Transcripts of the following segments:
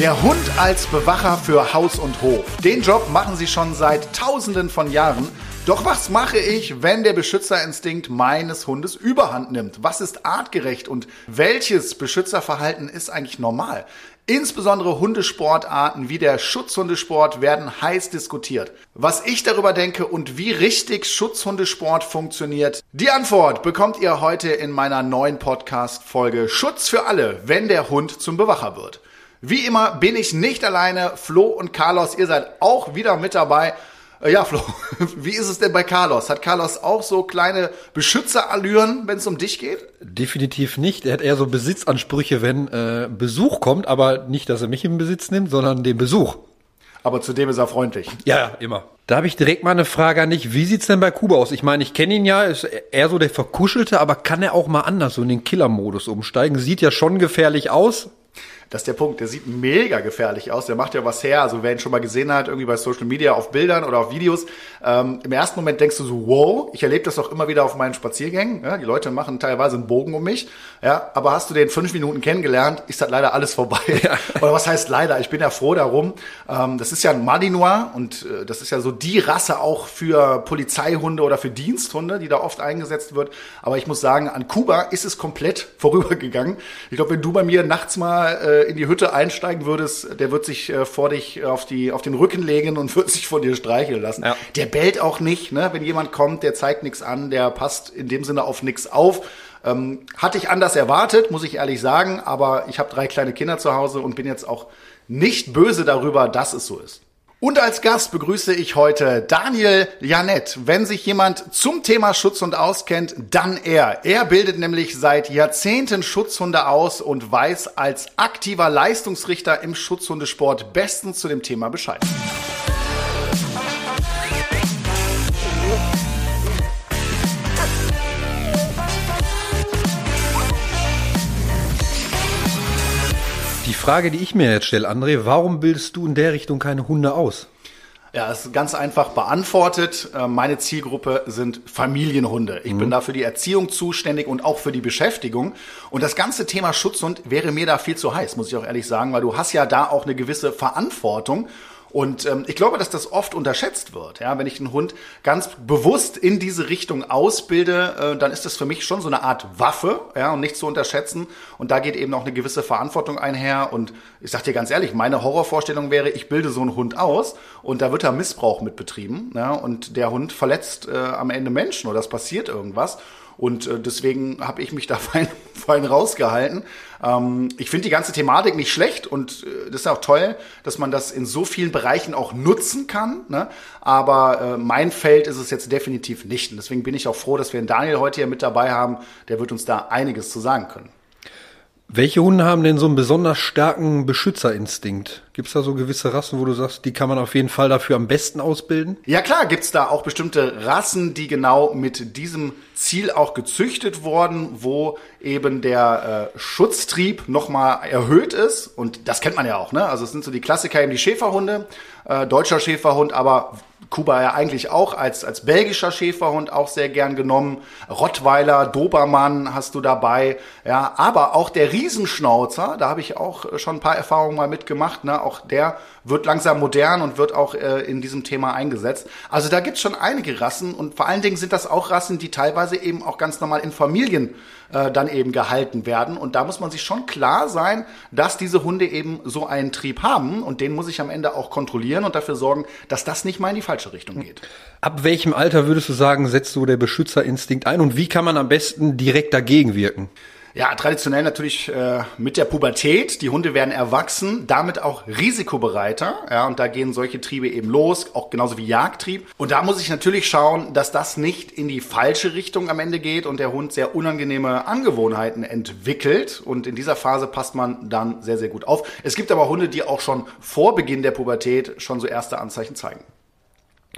Der Hund als Bewacher für Haus und Hof. Den Job machen sie schon seit tausenden von Jahren. Doch was mache ich, wenn der Beschützerinstinkt meines Hundes überhand nimmt? Was ist artgerecht und welches Beschützerverhalten ist eigentlich normal? Insbesondere Hundesportarten wie der Schutzhundesport werden heiß diskutiert. Was ich darüber denke und wie richtig Schutzhundesport funktioniert, die Antwort bekommt ihr heute in meiner neuen Podcast-Folge Schutz für alle, wenn der Hund zum Bewacher wird. Wie immer bin ich nicht alleine. Flo und Carlos, ihr seid auch wieder mit dabei. Äh, ja, Flo, wie ist es denn bei Carlos? Hat Carlos auch so kleine Beschützerallüren, wenn es um dich geht? Definitiv nicht. Er hat eher so Besitzansprüche, wenn äh, Besuch kommt, aber nicht, dass er mich in Besitz nimmt, sondern den Besuch. Aber zudem ist er freundlich. Ja, immer. Da habe ich direkt mal eine Frage an dich. Wie sieht's denn bei Kuba aus? Ich meine, ich kenne ihn ja, ist eher so der Verkuschelte, aber kann er auch mal anders so in den Killer-Modus umsteigen? Sieht ja schon gefährlich aus, das ist der Punkt. Der sieht mega gefährlich aus. Der macht ja was her. Also wer ihn schon mal gesehen hat, irgendwie bei Social Media auf Bildern oder auf Videos, ähm, im ersten Moment denkst du so, wow, ich erlebe das auch immer wieder auf meinen Spaziergängen. Ja, die Leute machen teilweise einen Bogen um mich. Ja, aber hast du den fünf Minuten kennengelernt, ist das leider alles vorbei. Ja. Oder was heißt leider? Ich bin ja froh darum. Ähm, das ist ja ein Malinois und äh, das ist ja so die Rasse auch für Polizeihunde oder für Diensthunde, die da oft eingesetzt wird. Aber ich muss sagen, an Kuba ist es komplett vorübergegangen. Ich glaube, wenn du bei mir nachts mal äh, in die Hütte einsteigen würdest, der wird sich äh, vor dich auf, die, auf den Rücken legen und wird sich von dir streicheln lassen. Ja. Der bellt auch nicht, ne? wenn jemand kommt, der zeigt nichts an, der passt in dem Sinne auf nichts auf. Ähm, hatte ich anders erwartet, muss ich ehrlich sagen, aber ich habe drei kleine Kinder zu Hause und bin jetzt auch nicht böse darüber, dass es so ist. Und als Gast begrüße ich heute Daniel Janett. Wenn sich jemand zum Thema Schutzhund auskennt, dann er. Er bildet nämlich seit Jahrzehnten Schutzhunde aus und weiß als aktiver Leistungsrichter im Schutzhundesport bestens zu dem Thema Bescheid. Frage, die ich mir jetzt stelle, André, warum bildest du in der Richtung keine Hunde aus? Ja, das ist ganz einfach beantwortet. Äh, meine Zielgruppe sind Familienhunde. Ich mhm. bin da für die Erziehung zuständig und auch für die Beschäftigung. Und das ganze Thema Schutzhund wäre mir da viel zu heiß, muss ich auch ehrlich sagen, weil du hast ja da auch eine gewisse Verantwortung. Und ähm, ich glaube, dass das oft unterschätzt wird. Ja, wenn ich einen Hund ganz bewusst in diese Richtung ausbilde, äh, dann ist das für mich schon so eine Art Waffe, ja, und nicht zu unterschätzen. Und da geht eben auch eine gewisse Verantwortung einher. Und ich sag dir ganz ehrlich, meine Horrorvorstellung wäre, ich bilde so einen Hund aus und da wird da Missbrauch mit betrieben, ja, und der Hund verletzt äh, am Ende Menschen oder es passiert irgendwas. Und äh, deswegen habe ich mich da fein, fein rausgehalten. Ähm, ich finde die ganze Thematik nicht schlecht und äh, das ist auch toll, dass man das in so vielen Bereichen auch nutzen kann. Ne? Aber äh, mein Feld ist es jetzt definitiv nicht. Und deswegen bin ich auch froh, dass wir einen Daniel heute hier mit dabei haben. Der wird uns da einiges zu sagen können. Welche Hunde haben denn so einen besonders starken Beschützerinstinkt? Gibt es da so gewisse Rassen, wo du sagst, die kann man auf jeden Fall dafür am besten ausbilden? Ja klar, gibt's da auch bestimmte Rassen, die genau mit diesem Ziel auch gezüchtet wurden, wo eben der äh, Schutztrieb nochmal erhöht ist. Und das kennt man ja auch, ne? Also es sind so die Klassiker eben die Schäferhunde, äh, deutscher Schäferhund, aber Kuba ja eigentlich auch als, als belgischer Schäferhund auch sehr gern genommen. Rottweiler, Dobermann hast du dabei. Ja, aber auch der Riesenschnauzer, da habe ich auch schon ein paar Erfahrungen mal mitgemacht. Ne? Auch der wird langsam modern und wird auch äh, in diesem Thema eingesetzt. Also da gibt's schon einige Rassen und vor allen Dingen sind das auch Rassen, die teilweise eben auch ganz normal in Familien äh, dann eben gehalten werden. Und da muss man sich schon klar sein, dass diese Hunde eben so einen Trieb haben und den muss ich am Ende auch kontrollieren und dafür sorgen, dass das nicht mal in die falsche Richtung geht. Ab welchem Alter würdest du sagen, setzt so der Beschützerinstinkt ein und wie kann man am besten direkt dagegen wirken? Ja, traditionell natürlich äh, mit der Pubertät. Die Hunde werden erwachsen, damit auch risikobereiter. Ja, und da gehen solche Triebe eben los, auch genauso wie Jagdtrieb. Und da muss ich natürlich schauen, dass das nicht in die falsche Richtung am Ende geht und der Hund sehr unangenehme Angewohnheiten entwickelt. Und in dieser Phase passt man dann sehr, sehr gut auf. Es gibt aber Hunde, die auch schon vor Beginn der Pubertät schon so erste Anzeichen zeigen.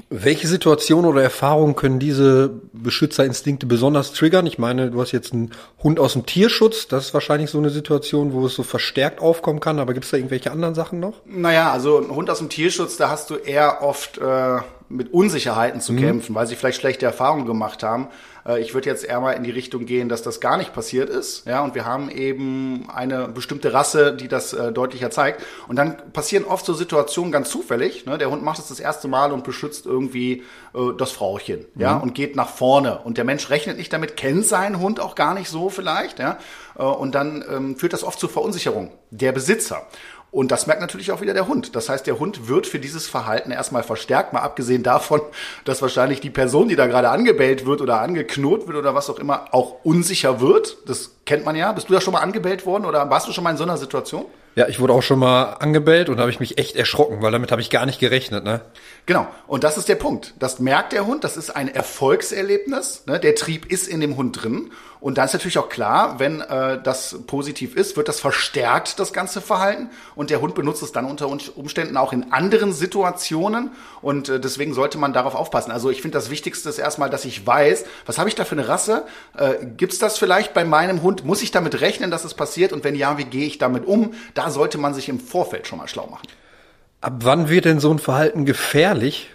Welche Situationen oder Erfahrungen können diese Beschützerinstinkte besonders triggern? Ich meine, du hast jetzt einen Hund aus dem Tierschutz. Das ist wahrscheinlich so eine Situation, wo es so verstärkt aufkommen kann. Aber gibt es da irgendwelche anderen Sachen noch? Naja, also ein Hund aus dem Tierschutz, da hast du eher oft äh, mit Unsicherheiten zu mhm. kämpfen, weil sie vielleicht schlechte Erfahrungen gemacht haben. Äh, ich würde jetzt eher mal in die Richtung gehen, dass das gar nicht passiert ist. Ja, und wir haben eben eine bestimmte Rasse, die das äh, deutlicher zeigt. Und dann passieren oft so Situationen ganz zufällig. Ne? Der Hund macht es das erste Mal und beschützt irgendwie äh, das Frauchen, mhm. ja, und geht nach vorne. Und der Mensch rechnet nicht damit, kennt seinen Hund auch gar nicht so vielleicht, ja. Äh, und dann ähm, führt das oft zur Verunsicherung der Besitzer. Und das merkt natürlich auch wieder der Hund. Das heißt, der Hund wird für dieses Verhalten erstmal verstärkt, mal abgesehen davon, dass wahrscheinlich die Person, die da gerade angebellt wird oder angeknurrt wird oder was auch immer, auch unsicher wird. Das kennt man ja. Bist du da schon mal angebellt worden oder warst du schon mal in so einer Situation? Ja, ich wurde auch schon mal angebellt und da habe ich mich echt erschrocken, weil damit habe ich gar nicht gerechnet. Ne? Genau, und das ist der Punkt. Das merkt der Hund, das ist ein Erfolgserlebnis. Ne? Der Trieb ist in dem Hund drin. Und dann ist natürlich auch klar, wenn äh, das positiv ist, wird das verstärkt, das ganze Verhalten. Und der Hund benutzt es dann unter Umständen auch in anderen Situationen. Und äh, deswegen sollte man darauf aufpassen. Also ich finde, das Wichtigste ist erstmal, dass ich weiß, was habe ich da für eine Rasse? Äh, Gibt es das vielleicht bei meinem Hund? Muss ich damit rechnen, dass es passiert? Und wenn ja, wie gehe ich damit um? Da sollte man sich im Vorfeld schon mal schlau machen. Ab wann wird denn so ein Verhalten gefährlich?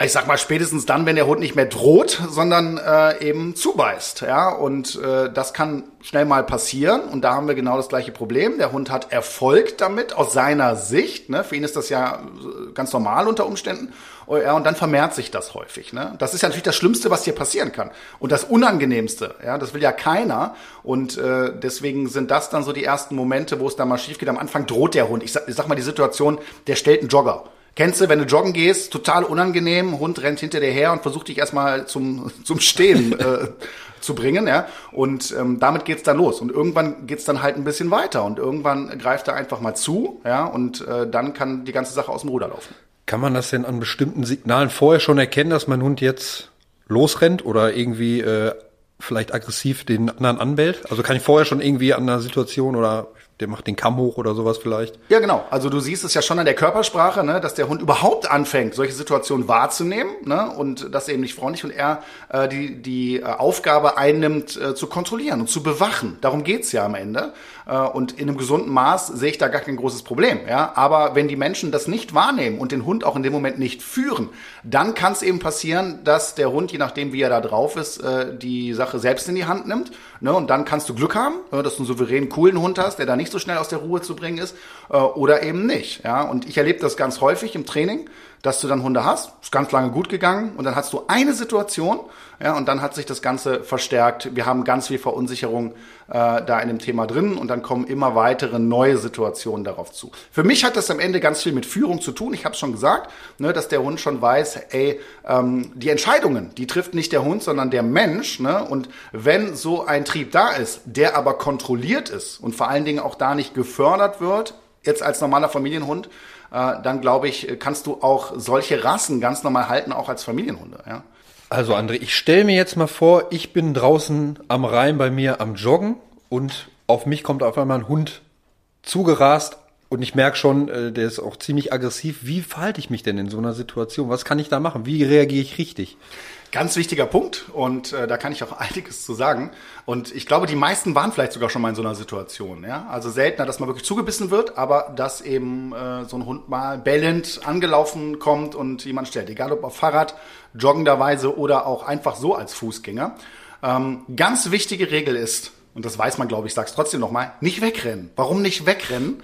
ich sag mal spätestens dann, wenn der Hund nicht mehr droht, sondern äh, eben zubeißt, ja. Und äh, das kann schnell mal passieren. Und da haben wir genau das gleiche Problem. Der Hund hat Erfolg damit aus seiner Sicht. Ne? Für ihn ist das ja ganz normal unter Umständen. Oh, ja, und dann vermehrt sich das häufig. Ne? Das ist ja natürlich das Schlimmste, was hier passieren kann. Und das Unangenehmste. Ja, das will ja keiner. Und äh, deswegen sind das dann so die ersten Momente, wo es da mal schief geht. Am Anfang droht der Hund. Ich sag, ich sag mal die Situation, der stellt einen Jogger. Kennst du, wenn du joggen gehst, total unangenehm, Hund rennt hinter dir her und versucht dich erstmal zum, zum Stehen äh, zu bringen, ja. Und ähm, damit geht's dann los. Und irgendwann geht's dann halt ein bisschen weiter und irgendwann greift er einfach mal zu, ja, und äh, dann kann die ganze Sache aus dem Ruder laufen. Kann man das denn an bestimmten Signalen vorher schon erkennen, dass mein Hund jetzt losrennt oder irgendwie äh, vielleicht aggressiv den anderen anbellt? Also kann ich vorher schon irgendwie an einer Situation oder der macht den Kamm hoch oder sowas vielleicht. Ja, genau. Also du siehst es ja schon an der Körpersprache, ne, dass der Hund überhaupt anfängt, solche Situationen wahrzunehmen ne, und das eben nicht freundlich und er äh, die, die äh, Aufgabe einnimmt, äh, zu kontrollieren und zu bewachen. Darum geht's ja am Ende. Äh, und in einem gesunden Maß sehe ich da gar kein großes Problem. Ja? Aber wenn die Menschen das nicht wahrnehmen und den Hund auch in dem Moment nicht führen, dann kann es eben passieren, dass der Hund, je nachdem wie er da drauf ist, äh, die Sache selbst in die Hand nimmt. Ne? Und dann kannst du Glück haben, ne, dass du einen souveränen, coolen Hund hast, der da nicht so schnell aus der Ruhe zu bringen ist, äh, oder eben nicht. Ja? Und ich erlebe das ganz häufig im Training, dass du dann Hunde hast, ist ganz lange gut gegangen und dann hast du eine Situation, ja, und dann hat sich das Ganze verstärkt. Wir haben ganz viel Verunsicherung äh, da in dem Thema drin und dann kommen immer weitere neue Situationen darauf zu. Für mich hat das am Ende ganz viel mit Führung zu tun. Ich habe schon gesagt, ne, dass der Hund schon weiß, ey, ähm, die Entscheidungen, die trifft nicht der Hund, sondern der Mensch. Ne? Und wenn so ein Trieb da ist, der aber kontrolliert ist und vor allen Dingen auch da nicht gefördert wird, jetzt als normaler Familienhund, äh, dann glaube ich, kannst du auch solche Rassen ganz normal halten, auch als Familienhunde. Ja? Also André, ich stelle mir jetzt mal vor, ich bin draußen am Rhein bei mir am Joggen und auf mich kommt auf einmal ein Hund zugerast und ich merke schon, äh, der ist auch ziemlich aggressiv. Wie verhalte ich mich denn in so einer Situation? Was kann ich da machen? Wie reagiere ich richtig? Ganz wichtiger Punkt und äh, da kann ich auch einiges zu sagen. Und ich glaube, die meisten waren vielleicht sogar schon mal in so einer Situation. Ja? Also seltener, dass man wirklich zugebissen wird, aber dass eben äh, so ein Hund mal bellend angelaufen kommt und jemand stellt, egal ob auf Fahrrad, joggenderweise oder auch einfach so als Fußgänger. Ähm, ganz wichtige Regel ist, und das weiß man, glaube ich, sag's trotzdem nochmal, nicht wegrennen. Warum nicht wegrennen?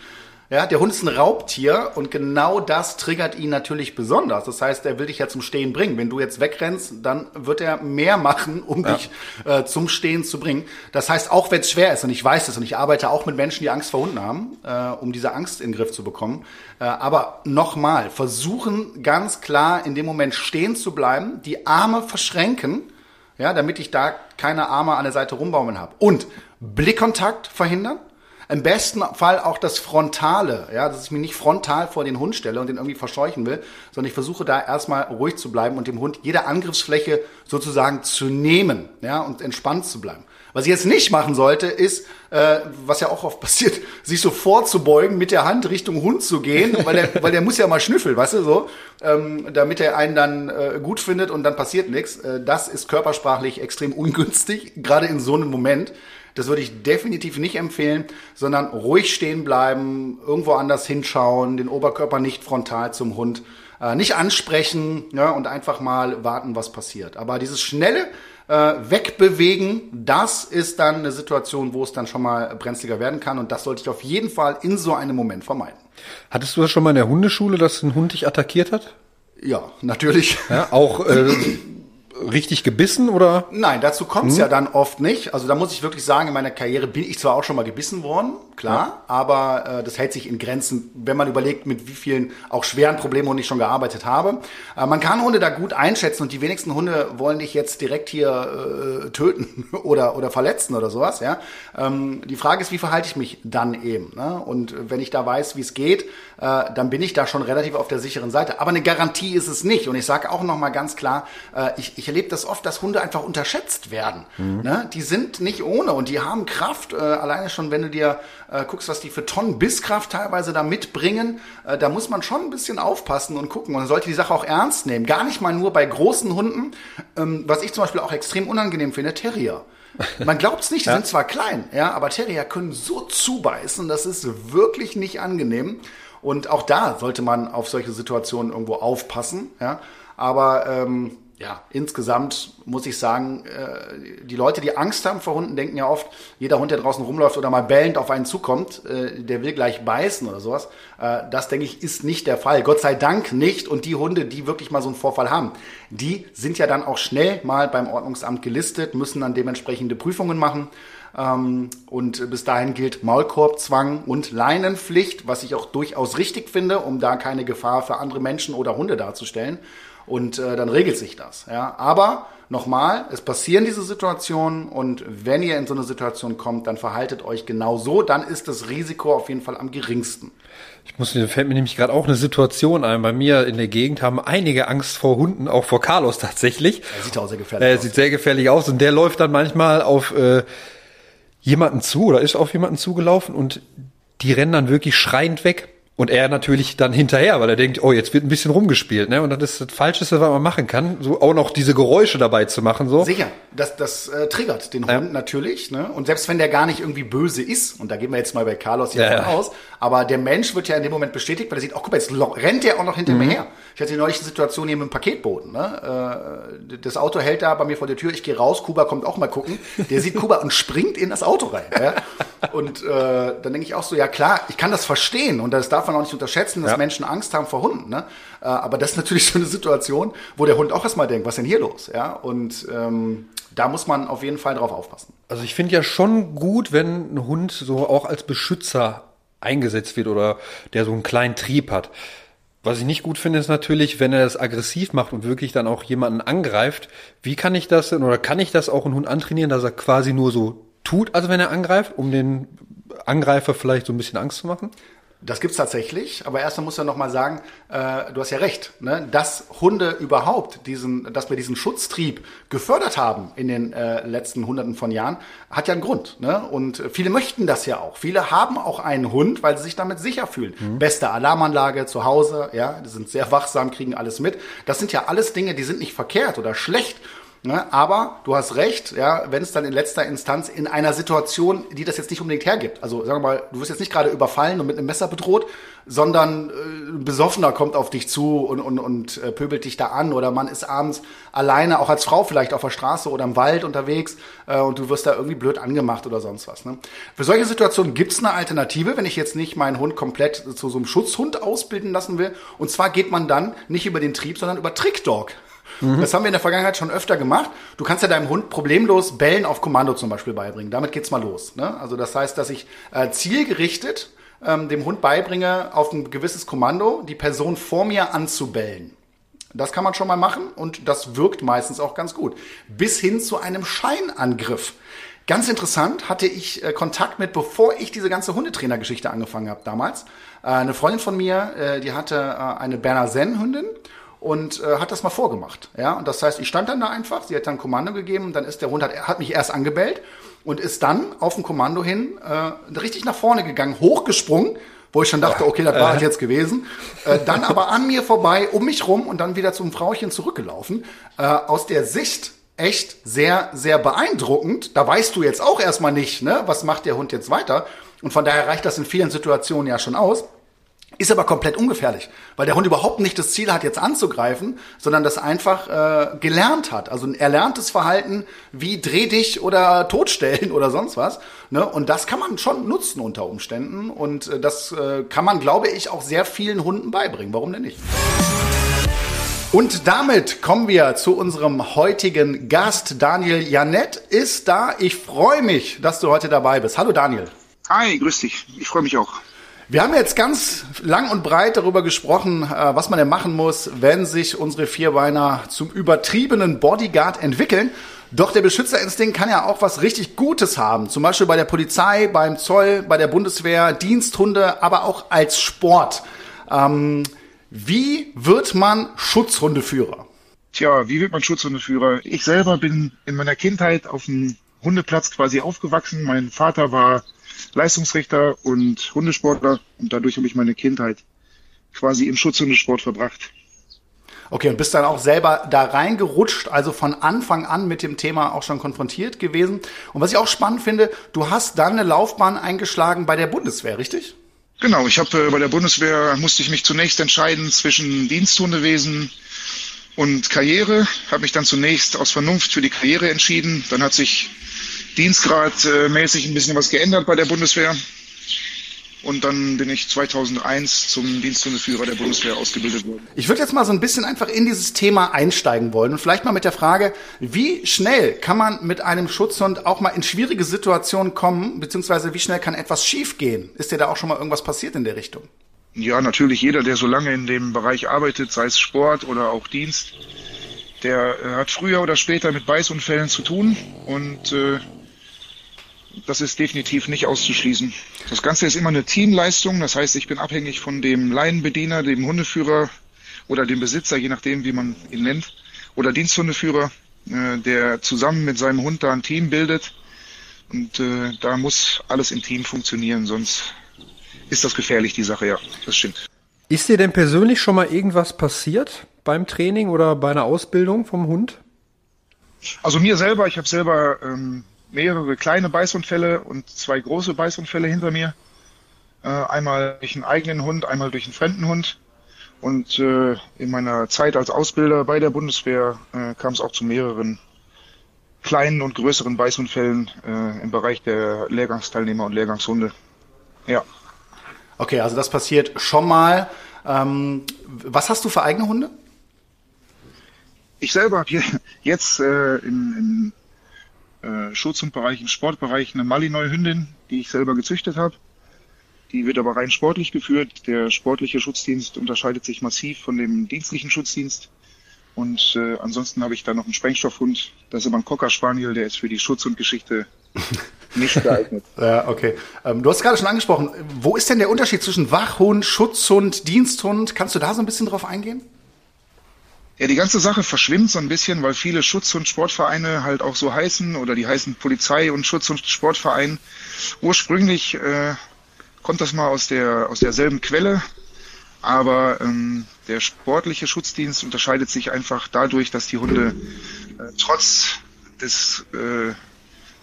Ja, der Hund ist ein Raubtier und genau das triggert ihn natürlich besonders. Das heißt, er will dich ja zum Stehen bringen. Wenn du jetzt wegrennst, dann wird er mehr machen, um ja. dich äh, zum Stehen zu bringen. Das heißt, auch wenn es schwer ist, und ich weiß es, und ich arbeite auch mit Menschen, die Angst vor Hunden haben, äh, um diese Angst in den Griff zu bekommen. Äh, aber nochmal, versuchen ganz klar in dem Moment stehen zu bleiben, die Arme verschränken, ja, damit ich da keine Arme an der Seite rumbaumeln habe. Und Blickkontakt verhindern. Im besten Fall auch das Frontale, ja, dass ich mich nicht frontal vor den Hund stelle und den irgendwie verscheuchen will, sondern ich versuche da erstmal ruhig zu bleiben und dem Hund jede Angriffsfläche sozusagen zu nehmen, ja, und entspannt zu bleiben. Was ich jetzt nicht machen sollte, ist, äh, was ja auch oft passiert, sich so vorzubeugen, mit der Hand Richtung Hund zu gehen, weil der, weil der muss ja mal schnüffeln, weißt du, so, ähm, damit er einen dann äh, gut findet und dann passiert nichts. Äh, das ist körpersprachlich extrem ungünstig, gerade in so einem Moment. Das würde ich definitiv nicht empfehlen, sondern ruhig stehen bleiben, irgendwo anders hinschauen, den Oberkörper nicht frontal zum Hund. Äh, nicht ansprechen ja, und einfach mal warten, was passiert. Aber dieses schnelle äh, Wegbewegen, das ist dann eine Situation, wo es dann schon mal brenzliger werden kann. Und das sollte ich auf jeden Fall in so einem Moment vermeiden. Hattest du das schon mal in der Hundeschule, dass ein Hund dich attackiert hat? Ja, natürlich. Ja, auch äh, richtig gebissen oder? Nein, dazu kommt es hm. ja dann oft nicht. Also da muss ich wirklich sagen, in meiner Karriere bin ich zwar auch schon mal gebissen worden, klar, ja. aber äh, das hält sich in Grenzen, wenn man überlegt, mit wie vielen auch schweren Problemen ich schon gearbeitet habe. Äh, man kann Hunde da gut einschätzen und die wenigsten Hunde wollen dich jetzt direkt hier äh, töten oder, oder verletzen oder sowas. Ja? Ähm, die Frage ist, wie verhalte ich mich dann eben? Ne? Und wenn ich da weiß, wie es geht, äh, dann bin ich da schon relativ auf der sicheren Seite. Aber eine Garantie ist es nicht. Und ich sage auch noch mal ganz klar, äh, ich, ich erlebe das oft, dass Hunde einfach unterschätzt werden. Mhm. Ne? Die sind nicht ohne und die haben Kraft. Äh, alleine schon, wenn du dir äh, guckst, was die für Tonnen Bisskraft teilweise da mitbringen, äh, da muss man schon ein bisschen aufpassen und gucken. Und man sollte die Sache auch ernst nehmen. Gar nicht mal nur bei großen Hunden, ähm, was ich zum Beispiel auch extrem unangenehm finde, Terrier. Man glaubt es nicht, die ja. sind zwar klein, ja, aber Terrier können so zubeißen, das ist wirklich nicht angenehm. Und auch da sollte man auf solche Situationen irgendwo aufpassen. Ja. Aber ähm, ja, insgesamt muss ich sagen, äh, die Leute, die Angst haben vor Hunden, denken ja oft, jeder Hund, der draußen rumläuft oder mal bellend auf einen zukommt, äh, der will gleich beißen oder sowas. Äh, das, denke ich, ist nicht der Fall. Gott sei Dank nicht. Und die Hunde, die wirklich mal so einen Vorfall haben, die sind ja dann auch schnell mal beim Ordnungsamt gelistet, müssen dann dementsprechende Prüfungen machen. Ähm, und bis dahin gilt Maulkorbzwang und Leinenpflicht, was ich auch durchaus richtig finde, um da keine Gefahr für andere Menschen oder Hunde darzustellen. Und äh, dann regelt sich das. Ja. Aber nochmal, es passieren diese Situationen und wenn ihr in so eine Situation kommt, dann verhaltet euch genau so, dann ist das Risiko auf jeden Fall am geringsten. Ich muss, fällt mir nämlich gerade auch eine Situation ein. Bei mir in der Gegend haben einige Angst vor Hunden, auch vor Carlos tatsächlich. Er sieht auch sehr gefährlich er aus. Er sieht sehr gefährlich aus und der läuft dann manchmal auf äh, jemanden zu oder ist auf jemanden zugelaufen und die rennen dann wirklich schreiend weg. Und er natürlich dann hinterher, weil er denkt, oh, jetzt wird ein bisschen rumgespielt, ne? Und das ist das Falscheste, was man machen kann, so auch noch diese Geräusche dabei zu machen, so. Sicher, das, das äh, triggert den Hund natürlich, ne? Und selbst wenn der gar nicht irgendwie böse ist, und da gehen wir jetzt mal bei Carlos hier ja, aus, aber der Mensch wird ja in dem Moment bestätigt, weil er sieht, oh, guck mal, jetzt rennt der auch noch hinter mhm. mir her. Ich hatte neulich eine Situation hier mit dem Paketboten, ne? Äh, das Auto hält da bei mir vor der Tür, ich gehe raus, Kuba kommt auch mal gucken, der sieht Kuba und springt in das Auto rein, ja? Und äh, dann denke ich auch so, ja klar, ich kann das verstehen und das darf darf man auch nicht unterschätzen, dass ja. Menschen Angst haben vor Hunden. Ne? Äh, aber das ist natürlich so eine Situation, wo der Hund auch erstmal denkt, was ist denn hier los? Ja? Und ähm, da muss man auf jeden Fall drauf aufpassen. Also ich finde ja schon gut, wenn ein Hund so auch als Beschützer eingesetzt wird oder der so einen kleinen Trieb hat. Was ich nicht gut finde, ist natürlich, wenn er das aggressiv macht und wirklich dann auch jemanden angreift. Wie kann ich das denn oder kann ich das auch einen Hund antrainieren, dass er quasi nur so tut, also wenn er angreift, um den Angreifer vielleicht so ein bisschen Angst zu machen? Das gibt's tatsächlich, aber erst muss ja noch mal sagen, äh, du hast ja recht, ne? dass Hunde überhaupt diesen, dass wir diesen Schutztrieb gefördert haben in den äh, letzten Hunderten von Jahren, hat ja einen Grund. Ne? Und viele möchten das ja auch. Viele haben auch einen Hund, weil sie sich damit sicher fühlen. Mhm. Beste Alarmanlage zu Hause, ja, die sind sehr wachsam, kriegen alles mit. Das sind ja alles Dinge, die sind nicht verkehrt oder schlecht. Ne? Aber du hast recht, ja, wenn es dann in letzter Instanz in einer Situation, die das jetzt nicht unbedingt hergibt, also sagen wir mal, du wirst jetzt nicht gerade überfallen und mit einem Messer bedroht, sondern äh, ein Besoffener kommt auf dich zu und, und, und äh, pöbelt dich da an oder man ist abends alleine, auch als Frau vielleicht auf der Straße oder im Wald unterwegs äh, und du wirst da irgendwie blöd angemacht oder sonst was. Ne? Für solche Situationen gibt's eine Alternative, wenn ich jetzt nicht meinen Hund komplett zu so einem Schutzhund ausbilden lassen will. Und zwar geht man dann nicht über den Trieb, sondern über Trickdog. Mhm. Das haben wir in der Vergangenheit schon öfter gemacht. Du kannst ja deinem Hund problemlos Bellen auf Kommando zum Beispiel beibringen. Damit geht's mal los. Ne? Also das heißt, dass ich äh, zielgerichtet ähm, dem Hund beibringe, auf ein gewisses Kommando die Person vor mir anzubellen. Das kann man schon mal machen und das wirkt meistens auch ganz gut. Bis hin zu einem Scheinangriff. Ganz interessant hatte ich äh, Kontakt mit, bevor ich diese ganze Hundetrainergeschichte angefangen habe damals. Äh, eine Freundin von mir, äh, die hatte äh, eine Berner Senn-Hündin und äh, hat das mal vorgemacht. Ja, und das heißt, ich stand dann da einfach, sie hat dann Kommando gegeben, dann ist der Hund hat, hat mich erst angebellt und ist dann auf dem Kommando hin äh, richtig nach vorne gegangen, hochgesprungen, wo ich schon dachte, okay, das war halt jetzt gewesen. Äh, dann aber an mir vorbei, um mich rum und dann wieder zum Frauchen zurückgelaufen. Äh, aus der Sicht echt sehr, sehr beeindruckend. Da weißt du jetzt auch erstmal nicht, ne, was macht der Hund jetzt weiter. Und von daher reicht das in vielen Situationen ja schon aus. Ist aber komplett ungefährlich, weil der Hund überhaupt nicht das Ziel hat, jetzt anzugreifen, sondern das einfach äh, gelernt hat. Also ein erlerntes Verhalten wie dreh dich oder totstellen oder sonst was. Ne? Und das kann man schon nutzen unter Umständen. Und äh, das äh, kann man, glaube ich, auch sehr vielen Hunden beibringen. Warum denn nicht? Und damit kommen wir zu unserem heutigen Gast. Daniel Janett ist da. Ich freue mich, dass du heute dabei bist. Hallo Daniel. Hi, grüß dich. Ich freue mich auch. Wir haben jetzt ganz lang und breit darüber gesprochen, äh, was man denn machen muss, wenn sich unsere Vierbeiner zum übertriebenen Bodyguard entwickeln. Doch der Beschützerinstinkt kann ja auch was richtig Gutes haben. Zum Beispiel bei der Polizei, beim Zoll, bei der Bundeswehr, Diensthunde, aber auch als Sport. Ähm, wie wird man Schutzhundeführer? Tja, wie wird man Schutzhundeführer? Ich selber bin in meiner Kindheit auf dem Hundeplatz quasi aufgewachsen. Mein Vater war Leistungsrichter und Hundesportler und dadurch habe ich meine Kindheit quasi im Schutzhundesport verbracht. Okay, und bist dann auch selber da reingerutscht, also von Anfang an mit dem Thema auch schon konfrontiert gewesen. Und was ich auch spannend finde, du hast dann eine Laufbahn eingeschlagen bei der Bundeswehr, richtig? Genau, ich habe äh, bei der Bundeswehr musste ich mich zunächst entscheiden zwischen Diensthundewesen und Karriere, habe mich dann zunächst aus Vernunft für die Karriere entschieden. Dann hat sich dienstgradmäßig ein bisschen was geändert bei der Bundeswehr. Und dann bin ich 2001 zum Diensthundeführer der Bundeswehr ausgebildet worden. Ich würde jetzt mal so ein bisschen einfach in dieses Thema einsteigen wollen und vielleicht mal mit der Frage, wie schnell kann man mit einem Schutzhund auch mal in schwierige Situationen kommen, beziehungsweise wie schnell kann etwas schiefgehen? Ist dir da auch schon mal irgendwas passiert in der Richtung? Ja, natürlich jeder, der so lange in dem Bereich arbeitet, sei es Sport oder auch Dienst, der äh, hat früher oder später mit Beißunfällen zu tun und äh, das ist definitiv nicht auszuschließen. Das Ganze ist immer eine Teamleistung, das heißt, ich bin abhängig von dem Laienbediener, dem Hundeführer oder dem Besitzer, je nachdem, wie man ihn nennt, oder Diensthundeführer, äh, der zusammen mit seinem Hund da ein Team bildet. Und äh, da muss alles im Team funktionieren, sonst ist das gefährlich, die Sache, ja, das stimmt. Ist dir denn persönlich schon mal irgendwas passiert beim Training oder bei einer Ausbildung vom Hund? Also mir selber, ich habe selber ähm, mehrere kleine Beißunfälle und zwei große Beißunfälle hinter mir. Äh, einmal durch einen eigenen Hund, einmal durch einen fremden Hund. Und äh, in meiner Zeit als Ausbilder bei der Bundeswehr äh, kam es auch zu mehreren kleinen und größeren Beißunfällen äh, im Bereich der Lehrgangsteilnehmer und Lehrgangshunde. Ja. Okay, also das passiert schon mal. Ähm, was hast du für eigene Hunde? Ich selber habe jetzt äh, in, im äh, Schutzhundbereich, im Sportbereich eine Malinois-Hündin, die ich selber gezüchtet habe. Die wird aber rein sportlich geführt. Der sportliche Schutzdienst unterscheidet sich massiv von dem dienstlichen Schutzdienst. Und äh, ansonsten habe ich da noch einen Sprengstoffhund. Das ist aber ein Cocker Spaniel, der ist für die Schutzhundgeschichte nicht geeignet. ja, okay. Ähm, du hast gerade schon angesprochen. Wo ist denn der Unterschied zwischen Wachhund, Schutzhund, Diensthund? Kannst du da so ein bisschen drauf eingehen? Ja, die ganze Sache verschwimmt so ein bisschen, weil viele Schutz- und Sportvereine halt auch so heißen oder die heißen Polizei und Schutz- und Sportverein. Ursprünglich äh, kommt das mal aus der aus derselben Quelle, aber ähm, der sportliche Schutzdienst unterscheidet sich einfach dadurch, dass die Hunde äh, trotz des äh,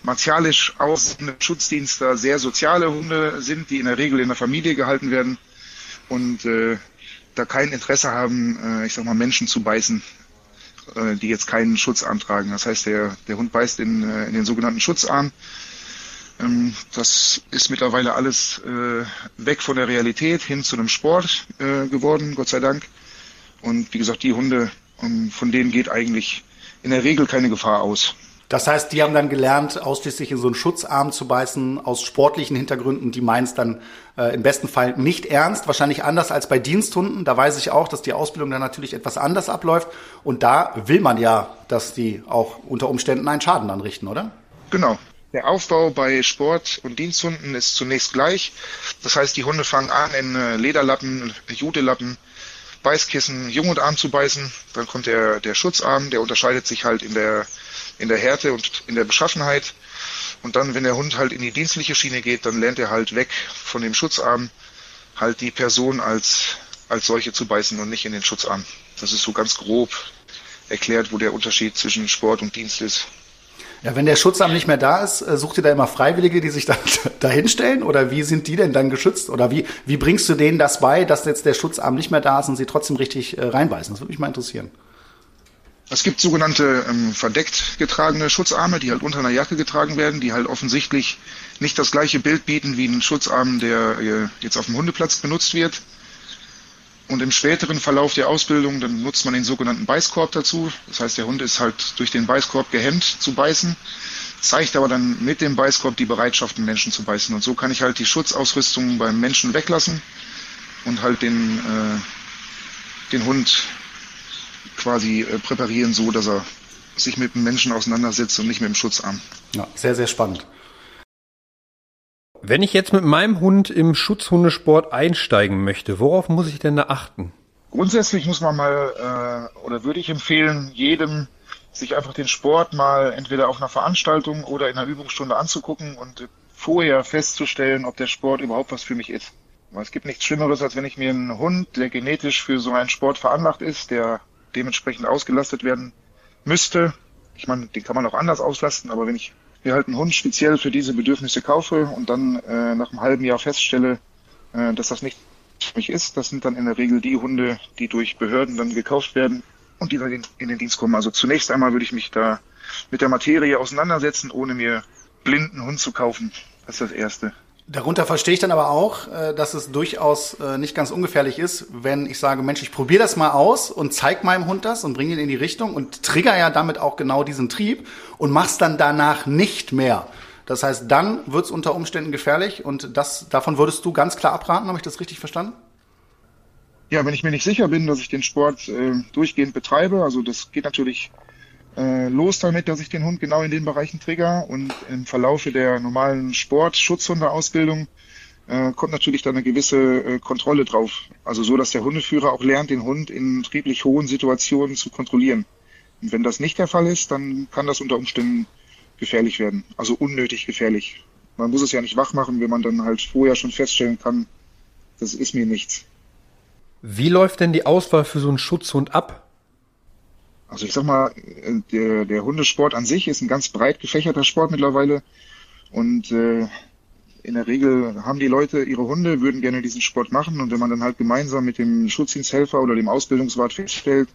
martialisch aussehenden Schutzdienster sehr soziale Hunde sind, die in der Regel in der Familie gehalten werden und äh, da kein Interesse haben, äh, ich sag mal, Menschen zu beißen, äh, die jetzt keinen Schutz antragen. Das heißt, der, der Hund beißt in, äh, in den sogenannten Schutzarm. Ähm, das ist mittlerweile alles weg von der Realität hin zu einem Sport geworden, Gott sei Dank. Und wie gesagt, die Hunde, ähm, von denen geht eigentlich in der Regel keine Gefahr aus. Das heißt, die haben dann gelernt, ausschließlich in so einen Schutzarm zu beißen, aus sportlichen Hintergründen. Die meinen es dann äh, im besten Fall nicht ernst, wahrscheinlich anders als bei Diensthunden. Da weiß ich auch, dass die Ausbildung dann natürlich etwas anders abläuft. Und da will man ja, dass die auch unter Umständen einen Schaden anrichten, oder? Genau. Der Aufbau bei Sport- und Diensthunden ist zunächst gleich. Das heißt, die Hunde fangen an, in äh, Lederlappen, Judelappen, Beißkissen, Jung und Arm zu beißen. Dann kommt der, der Schutzarm, der unterscheidet sich halt in der in der Härte und in der Beschaffenheit. Und dann, wenn der Hund halt in die dienstliche Schiene geht, dann lernt er halt weg von dem Schutzarm halt die Person als, als solche zu beißen und nicht in den Schutzarm. Das ist so ganz grob erklärt, wo der Unterschied zwischen Sport und Dienst ist. Ja, wenn der Schutzamt nicht mehr da ist, äh, sucht ihr da immer Freiwillige, die sich dann dahinstellen? Oder wie sind die denn dann geschützt? Oder wie, wie bringst du denen das bei, dass jetzt der Schutzamt nicht mehr da ist und sie trotzdem richtig äh, reinbeißen? Das würde mich mal interessieren. Es gibt sogenannte ähm, verdeckt getragene Schutzarme, die halt unter einer Jacke getragen werden, die halt offensichtlich nicht das gleiche Bild bieten wie ein Schutzarm, der äh, jetzt auf dem Hundeplatz benutzt wird. Und im späteren Verlauf der Ausbildung, dann nutzt man den sogenannten Beißkorb dazu. Das heißt, der Hund ist halt durch den Beißkorb gehemmt zu beißen, zeigt aber dann mit dem Beißkorb die Bereitschaft, den Menschen zu beißen. Und so kann ich halt die Schutzausrüstung beim Menschen weglassen und halt den, äh, den Hund quasi äh, präparieren, so dass er sich mit dem Menschen auseinandersetzt und nicht mit dem Schutzarm. Ja, sehr, sehr spannend. Wenn ich jetzt mit meinem Hund im Schutzhundesport einsteigen möchte, worauf muss ich denn da achten? Grundsätzlich muss man mal, äh, oder würde ich empfehlen, jedem sich einfach den Sport mal entweder auf einer Veranstaltung oder in einer Übungsstunde anzugucken und vorher festzustellen, ob der Sport überhaupt was für mich ist. Weil es gibt nichts Schlimmeres, als wenn ich mir einen Hund, der genetisch für so einen Sport veranlagt ist, der dementsprechend ausgelastet werden müsste. Ich meine, den kann man auch anders auslasten, aber wenn ich mir halt einen Hund speziell für diese Bedürfnisse kaufe und dann äh, nach einem halben Jahr feststelle, äh, dass das nicht für mich ist, das sind dann in der Regel die Hunde, die durch Behörden dann gekauft werden und die dann in, in den Dienst kommen. Also zunächst einmal würde ich mich da mit der Materie auseinandersetzen, ohne mir blinden Hund zu kaufen. Das ist das Erste. Darunter verstehe ich dann aber auch, äh, dass es durchaus äh, nicht ganz ungefährlich ist, wenn ich sage, Mensch, ich probiere das mal aus und zeig meinem Hund das und bringe ihn in die Richtung und trigger ja damit auch genau diesen Trieb und mach's dann danach nicht mehr. Das heißt, dann wird's unter Umständen gefährlich und das, davon würdest du ganz klar abraten, habe ich das richtig verstanden? Ja, wenn ich mir nicht sicher bin, dass ich den Sport äh, durchgehend betreibe, also das geht natürlich äh, los damit, dass ich den Hund genau in den Bereichen trigger und im Verlaufe der normalen Sport-Schutzhundeausbildung äh, kommt natürlich dann eine gewisse äh, Kontrolle drauf. Also so, dass der Hundeführer auch lernt, den Hund in trieblich hohen Situationen zu kontrollieren. Und wenn das nicht der Fall ist, dann kann das unter Umständen gefährlich werden. Also unnötig gefährlich. Man muss es ja nicht wach machen, wenn man dann halt vorher schon feststellen kann, das ist mir nichts. Wie läuft denn die Auswahl für so einen Schutzhund ab? Also ich sag mal, der, der Hundesport an sich ist ein ganz breit gefächerter Sport mittlerweile. Und äh, in der Regel haben die Leute ihre Hunde, würden gerne diesen Sport machen. Und wenn man dann halt gemeinsam mit dem Schutzdiensthelfer oder dem Ausbildungswart feststellt,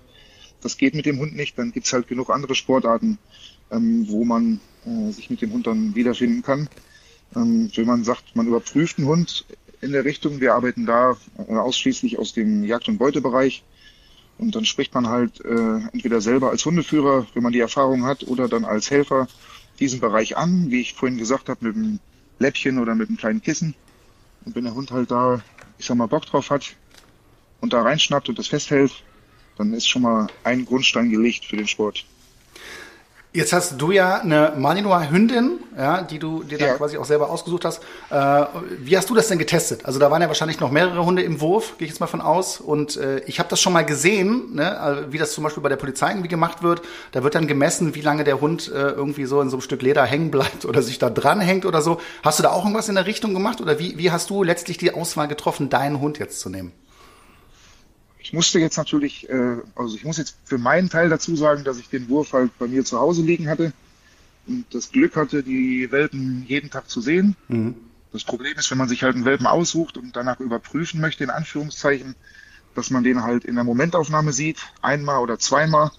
das geht mit dem Hund nicht, dann gibt's halt genug andere Sportarten, ähm, wo man äh, sich mit dem Hund dann wiederfinden kann. Ähm, wenn man sagt, man überprüft einen Hund in der Richtung, wir arbeiten da äh, ausschließlich aus dem Jagd- und Beutebereich, und dann spricht man halt äh, entweder selber als Hundeführer, wenn man die Erfahrung hat, oder dann als Helfer diesen Bereich an, wie ich vorhin gesagt habe, mit einem Läppchen oder mit einem kleinen Kissen. Und wenn der Hund halt da, ich sag mal, Bock drauf hat und da reinschnappt und das festhält, dann ist schon mal ein Grundstein gelegt für den Sport. Jetzt hast du ja eine Malinois-Hündin, ja, die du dir dann ja. quasi auch selber ausgesucht hast. Äh, wie hast du das denn getestet? Also da waren ja wahrscheinlich noch mehrere Hunde im Wurf, gehe ich jetzt mal von aus. Und äh, ich habe das schon mal gesehen, ne, also wie das zum Beispiel bei der Polizei irgendwie gemacht wird. Da wird dann gemessen, wie lange der Hund äh, irgendwie so in so einem Stück Leder hängen bleibt oder sich da dran hängt oder so. Hast du da auch irgendwas in der Richtung gemacht? Oder wie, wie hast du letztlich die Auswahl getroffen, deinen Hund jetzt zu nehmen? Ich musste jetzt natürlich, äh, also ich muss jetzt für meinen Teil dazu sagen, dass ich den Wurf halt bei mir zu Hause liegen hatte und das Glück hatte, die Welpen jeden Tag zu sehen. Mhm. Das Problem ist, wenn man sich halt einen Welpen aussucht und danach überprüfen möchte, in Anführungszeichen, dass man den halt in der Momentaufnahme sieht, einmal oder zweimal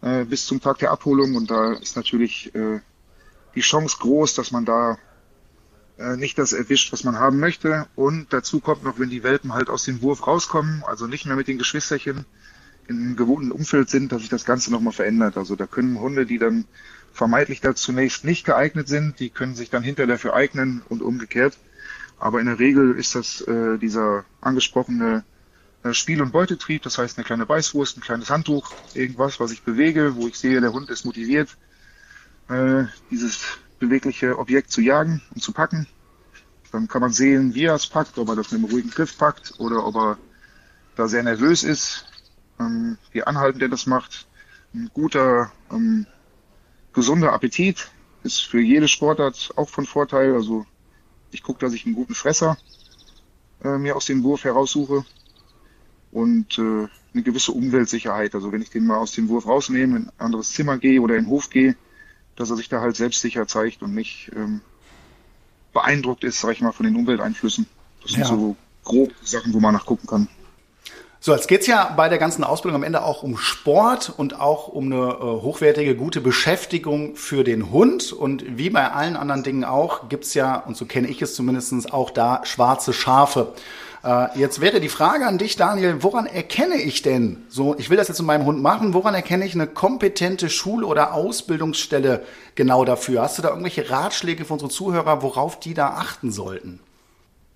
äh, bis zum Tag der Abholung. Und da ist natürlich äh, die Chance groß, dass man da äh, nicht das erwischt, was man haben möchte. Und dazu kommt noch, wenn die Welpen halt aus dem Wurf rauskommen, also nicht mehr mit den Geschwisterchen in einem gewohnten Umfeld sind, dass sich das Ganze nochmal verändert. Also da können Hunde, die dann vermeintlich da zunächst nicht geeignet sind, die können sich dann hinterher dafür eignen und umgekehrt. Aber in der Regel ist das äh, dieser angesprochene äh, Spiel- und Beutetrieb, das heißt eine kleine Beißwurst, ein kleines Handtuch, irgendwas, was ich bewege, wo ich sehe, der Hund ist motiviert, äh, dieses bewegliche Objekt zu jagen und zu packen. Dann kann man sehen, wie er es packt, ob er das mit einem ruhigen Griff packt oder ob er da sehr nervös ist, ähm, wie anhaltend er das macht. Ein guter, ähm, gesunder Appetit ist für jede Sportart auch von Vorteil. Also ich gucke, dass ich einen guten Fresser äh, mir aus dem Wurf heraussuche und äh, eine gewisse Umweltsicherheit. Also wenn ich den mal aus dem Wurf rausnehme, in ein anderes Zimmer gehe oder in den Hof gehe, dass er sich da halt selbstsicher zeigt und nicht ähm, beeindruckt ist, sag ich mal, von den Umwelteinflüssen. Das sind ja. so grob Sachen, wo man nachgucken kann. So, jetzt geht's ja bei der ganzen Ausbildung am Ende auch um Sport und auch um eine äh, hochwertige, gute Beschäftigung für den Hund. Und wie bei allen anderen Dingen auch, gibt's ja, und so kenne ich es zumindestens auch da schwarze Schafe. Äh, jetzt wäre die Frage an dich, Daniel, woran erkenne ich denn, so, ich will das jetzt mit meinem Hund machen, woran erkenne ich eine kompetente Schule oder Ausbildungsstelle genau dafür? Hast du da irgendwelche Ratschläge für unsere Zuhörer, worauf die da achten sollten?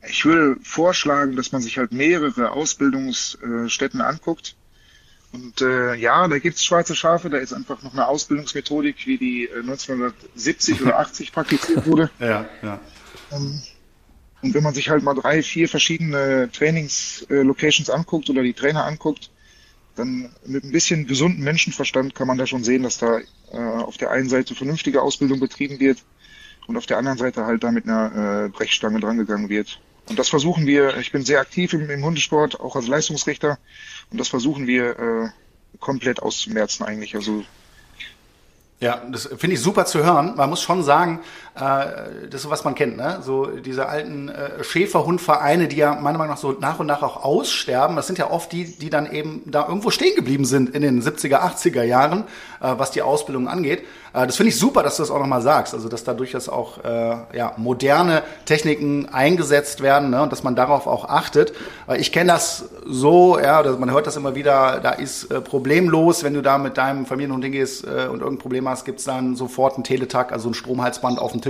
Ich würde vorschlagen, dass man sich halt mehrere Ausbildungsstätten anguckt. Und äh, ja, da gibt's schwarze Schafe, da ist einfach noch eine Ausbildungsmethodik, wie die äh, 1970 oder 80 praktiziert wurde. Ja, ja. Ähm, und wenn man sich halt mal drei, vier verschiedene Trainingslocations äh, anguckt oder die Trainer anguckt, dann mit ein bisschen gesunden Menschenverstand kann man da schon sehen, dass da äh, auf der einen Seite vernünftige Ausbildung betrieben wird und auf der anderen Seite halt da mit einer äh, Brechstange drangegangen wird. Und das versuchen wir, ich bin sehr aktiv im, im Hundesport, auch als Leistungsrichter, und das versuchen wir äh, komplett auszumerzen eigentlich. Also ja, das finde ich super zu hören. Man muss schon sagen, das ist so, was man kennt, ne? So diese alten äh, Schäferhundvereine, die ja meiner Meinung nach so nach und nach auch aussterben. Das sind ja oft die, die dann eben da irgendwo stehen geblieben sind in den 70er, 80er Jahren, äh, was die Ausbildung angeht. Äh, das finde ich super, dass du das auch nochmal sagst. Also dass da durchaus auch äh, ja, moderne Techniken eingesetzt werden ne? und dass man darauf auch achtet. Weil ich kenne das so, ja, man hört das immer wieder, da ist äh, problemlos, wenn du da mit deinem Familienhund hingehst äh, und irgendein Problem hast, gibt's dann sofort einen Teletag, also ein Stromhalsband auf dem Tisch.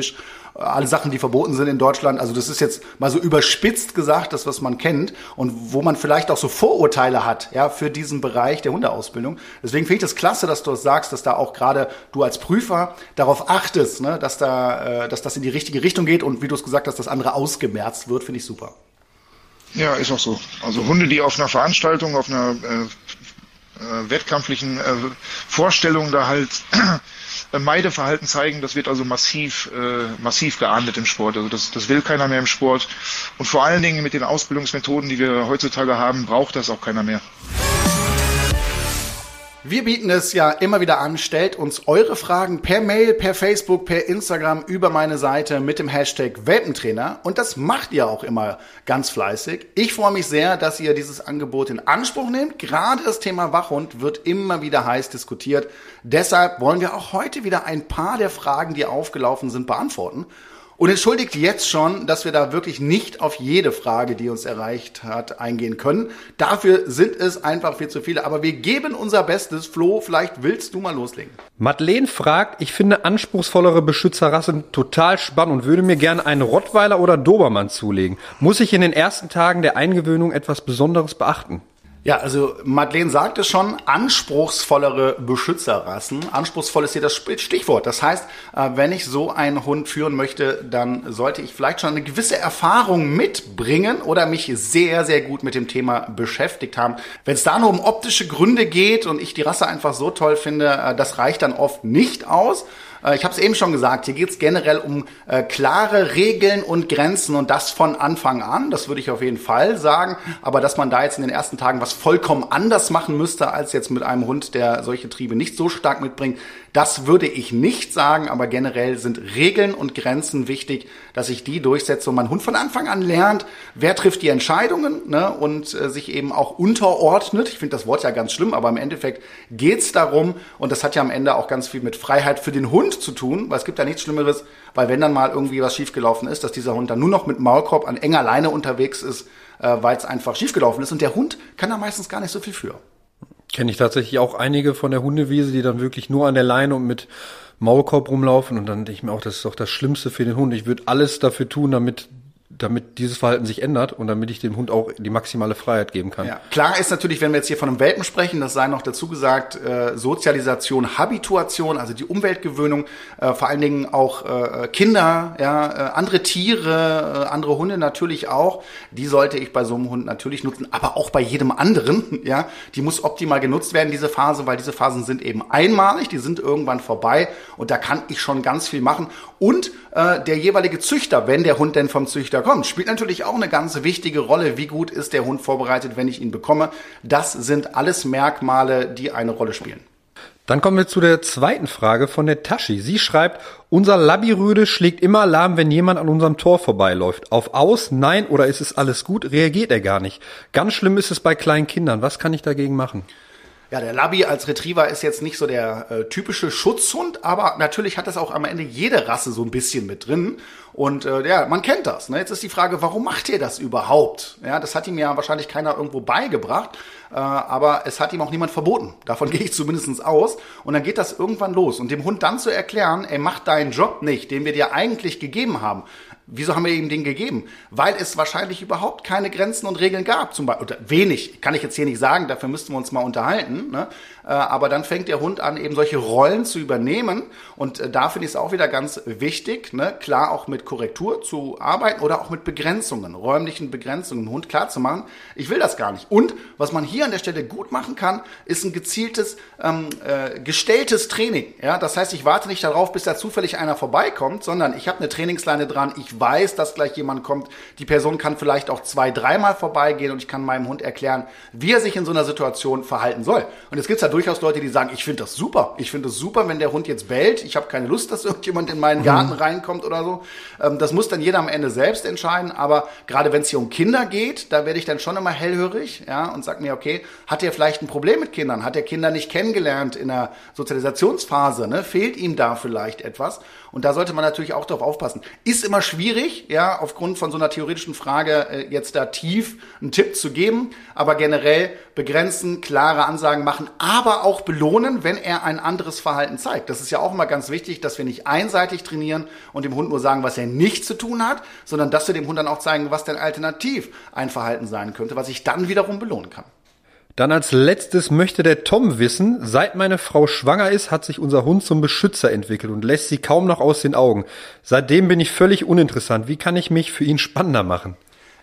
Alle Sachen, die verboten sind in Deutschland. Also das ist jetzt mal so überspitzt gesagt, das, was man kennt und wo man vielleicht auch so Vorurteile hat, ja, für diesen Bereich der Hundeausbildung. Deswegen finde ich das klasse, dass du das sagst, dass da auch gerade du als Prüfer darauf achtest, ne, dass da, äh, dass das in die richtige Richtung geht und wie du es gesagt hast, das andere ausgemerzt wird, finde ich super. Ja, ist auch so. Also Hunde, die auf einer Veranstaltung, auf einer äh, äh, wettkampflichen äh, Vorstellung da halt Meideverhalten zeigen, das wird also massiv, äh, massiv geahndet im Sport. Also das, das will keiner mehr im Sport. Und vor allen Dingen mit den Ausbildungsmethoden, die wir heutzutage haben, braucht das auch keiner mehr. Wir bieten es ja immer wieder an, stellt uns eure Fragen per Mail, per Facebook, per Instagram über meine Seite mit dem Hashtag Welpentrainer und das macht ihr auch immer ganz fleißig. Ich freue mich sehr, dass ihr dieses Angebot in Anspruch nehmt. Gerade das Thema Wachhund wird immer wieder heiß diskutiert. Deshalb wollen wir auch heute wieder ein paar der Fragen, die aufgelaufen sind, beantworten. Und entschuldigt jetzt schon, dass wir da wirklich nicht auf jede Frage, die uns erreicht hat, eingehen können. Dafür sind es einfach viel zu viele. Aber wir geben unser Bestes. Flo, vielleicht willst du mal loslegen. Madeleine fragt, ich finde anspruchsvollere Beschützerrassen total spannend und würde mir gerne einen Rottweiler oder Dobermann zulegen. Muss ich in den ersten Tagen der Eingewöhnung etwas Besonderes beachten? Ja, also Madeleine sagt es schon, anspruchsvollere Beschützerrassen. Anspruchsvoll ist hier das Stichwort. Das heißt, äh, wenn ich so einen Hund führen möchte, dann sollte ich vielleicht schon eine gewisse Erfahrung mitbringen oder mich sehr, sehr gut mit dem Thema beschäftigt haben. Wenn es da nur um optische Gründe geht und ich die Rasse einfach so toll finde, äh, das reicht dann oft nicht aus. Äh, ich habe es eben schon gesagt, hier geht es generell um äh, klare Regeln und Grenzen und das von Anfang an. Das würde ich auf jeden Fall sagen. Aber dass man da jetzt in den ersten Tagen was vollkommen anders machen müsste als jetzt mit einem Hund, der solche Triebe nicht so stark mitbringt, das würde ich nicht sagen, aber generell sind Regeln und Grenzen wichtig, dass ich die durchsetze und mein Hund von Anfang an lernt, wer trifft die Entscheidungen ne, und äh, sich eben auch unterordnet. Ich finde das Wort ja ganz schlimm, aber im Endeffekt geht's darum und das hat ja am Ende auch ganz viel mit Freiheit für den Hund zu tun, weil es gibt ja nichts Schlimmeres, weil wenn dann mal irgendwie was schiefgelaufen ist, dass dieser Hund dann nur noch mit Maulkorb an enger Leine unterwegs ist, äh, weil es einfach schiefgelaufen ist und der Hund kann da meistens gar nicht so viel für. Kenne ich tatsächlich auch einige von der Hundewiese, die dann wirklich nur an der Leine und mit Maulkorb rumlaufen und dann denke ich mir auch, das ist doch das Schlimmste für den Hund. Ich würde alles dafür tun, damit damit dieses Verhalten sich ändert und damit ich dem Hund auch die maximale Freiheit geben kann. Ja. Klar ist natürlich, wenn wir jetzt hier von einem Welpen sprechen, das sei noch dazu gesagt, äh, Sozialisation, Habituation, also die Umweltgewöhnung, äh, vor allen Dingen auch äh, Kinder, ja, äh, andere Tiere, äh, andere Hunde natürlich auch, die sollte ich bei so einem Hund natürlich nutzen, aber auch bei jedem anderen, ja, die muss optimal genutzt werden, diese Phase, weil diese Phasen sind eben einmalig, die sind irgendwann vorbei und da kann ich schon ganz viel machen und äh, der jeweilige Züchter, wenn der Hund denn vom Züchter kommt, spielt natürlich auch eine ganz wichtige Rolle. Wie gut ist der Hund vorbereitet, wenn ich ihn bekomme? Das sind alles Merkmale, die eine Rolle spielen. Dann kommen wir zu der zweiten Frage von der Tashi. Sie schreibt, unser Labirüde schlägt immer Alarm, wenn jemand an unserem Tor vorbeiläuft. Auf aus, nein oder ist es alles gut, reagiert er gar nicht. Ganz schlimm ist es bei kleinen Kindern. Was kann ich dagegen machen? Ja, der Labby als Retriever ist jetzt nicht so der äh, typische Schutzhund, aber natürlich hat das auch am Ende jede Rasse so ein bisschen mit drin. Und äh, ja, man kennt das. Ne? Jetzt ist die Frage, warum macht ihr das überhaupt? Ja, das hat ihm ja wahrscheinlich keiner irgendwo beigebracht, äh, aber es hat ihm auch niemand verboten. Davon gehe ich zumindest aus. Und dann geht das irgendwann los. Und dem Hund dann zu erklären, ey, mach deinen Job nicht, den wir dir eigentlich gegeben haben. Wieso haben wir ihm den gegeben? Weil es wahrscheinlich überhaupt keine Grenzen und Regeln gab. Zum Beispiel, oder wenig, kann ich jetzt hier nicht sagen, dafür müssten wir uns mal unterhalten. Ne? Äh, aber dann fängt der Hund an, eben solche Rollen zu übernehmen. Und äh, da finde ich es auch wieder ganz wichtig, ne? klar auch mit Korrektur zu arbeiten oder auch mit Begrenzungen, räumlichen Begrenzungen, dem Hund klar zu machen, ich will das gar nicht. Und was man hier an der Stelle gut machen kann, ist ein gezieltes, ähm, äh, gestelltes Training. Ja? Das heißt, ich warte nicht darauf, bis da zufällig einer vorbeikommt, sondern ich habe eine Trainingsleine dran, ich weiß, dass gleich jemand kommt. Die Person kann vielleicht auch zwei, dreimal vorbeigehen und ich kann meinem Hund erklären, wie er sich in so einer Situation verhalten soll. Und jetzt gibt's ja durchaus Leute, die sagen, ich finde das super. Ich finde es super, wenn der Hund jetzt bellt. Ich habe keine Lust, dass irgendjemand in meinen Garten mhm. reinkommt oder so. Ähm, das muss dann jeder am Ende selbst entscheiden. Aber gerade wenn es hier um Kinder geht, da werde ich dann schon immer hellhörig ja, und sag mir, okay, hat er vielleicht ein Problem mit Kindern? Hat er Kinder nicht kennengelernt in der Sozialisationsphase? Ne? Fehlt ihm da vielleicht etwas? Und da sollte man natürlich auch darauf aufpassen. Ist immer schwierig, ja, aufgrund von so einer theoretischen Frage äh, jetzt da tief einen Tipp zu geben, aber generell begrenzen, klare Ansagen machen, aber auch belohnen, wenn er ein anderes Verhalten zeigt. Das ist ja auch immer ganz wichtig, dass wir nicht einseitig trainieren und dem Hund nur sagen, was er nicht zu tun hat, sondern dass wir dem Hund dann auch zeigen, was denn alternativ ein Verhalten sein könnte, was ich dann wiederum belohnen kann. Dann als letztes möchte der Tom wissen, seit meine Frau schwanger ist, hat sich unser Hund zum Beschützer entwickelt und lässt sie kaum noch aus den Augen. Seitdem bin ich völlig uninteressant. Wie kann ich mich für ihn spannender machen?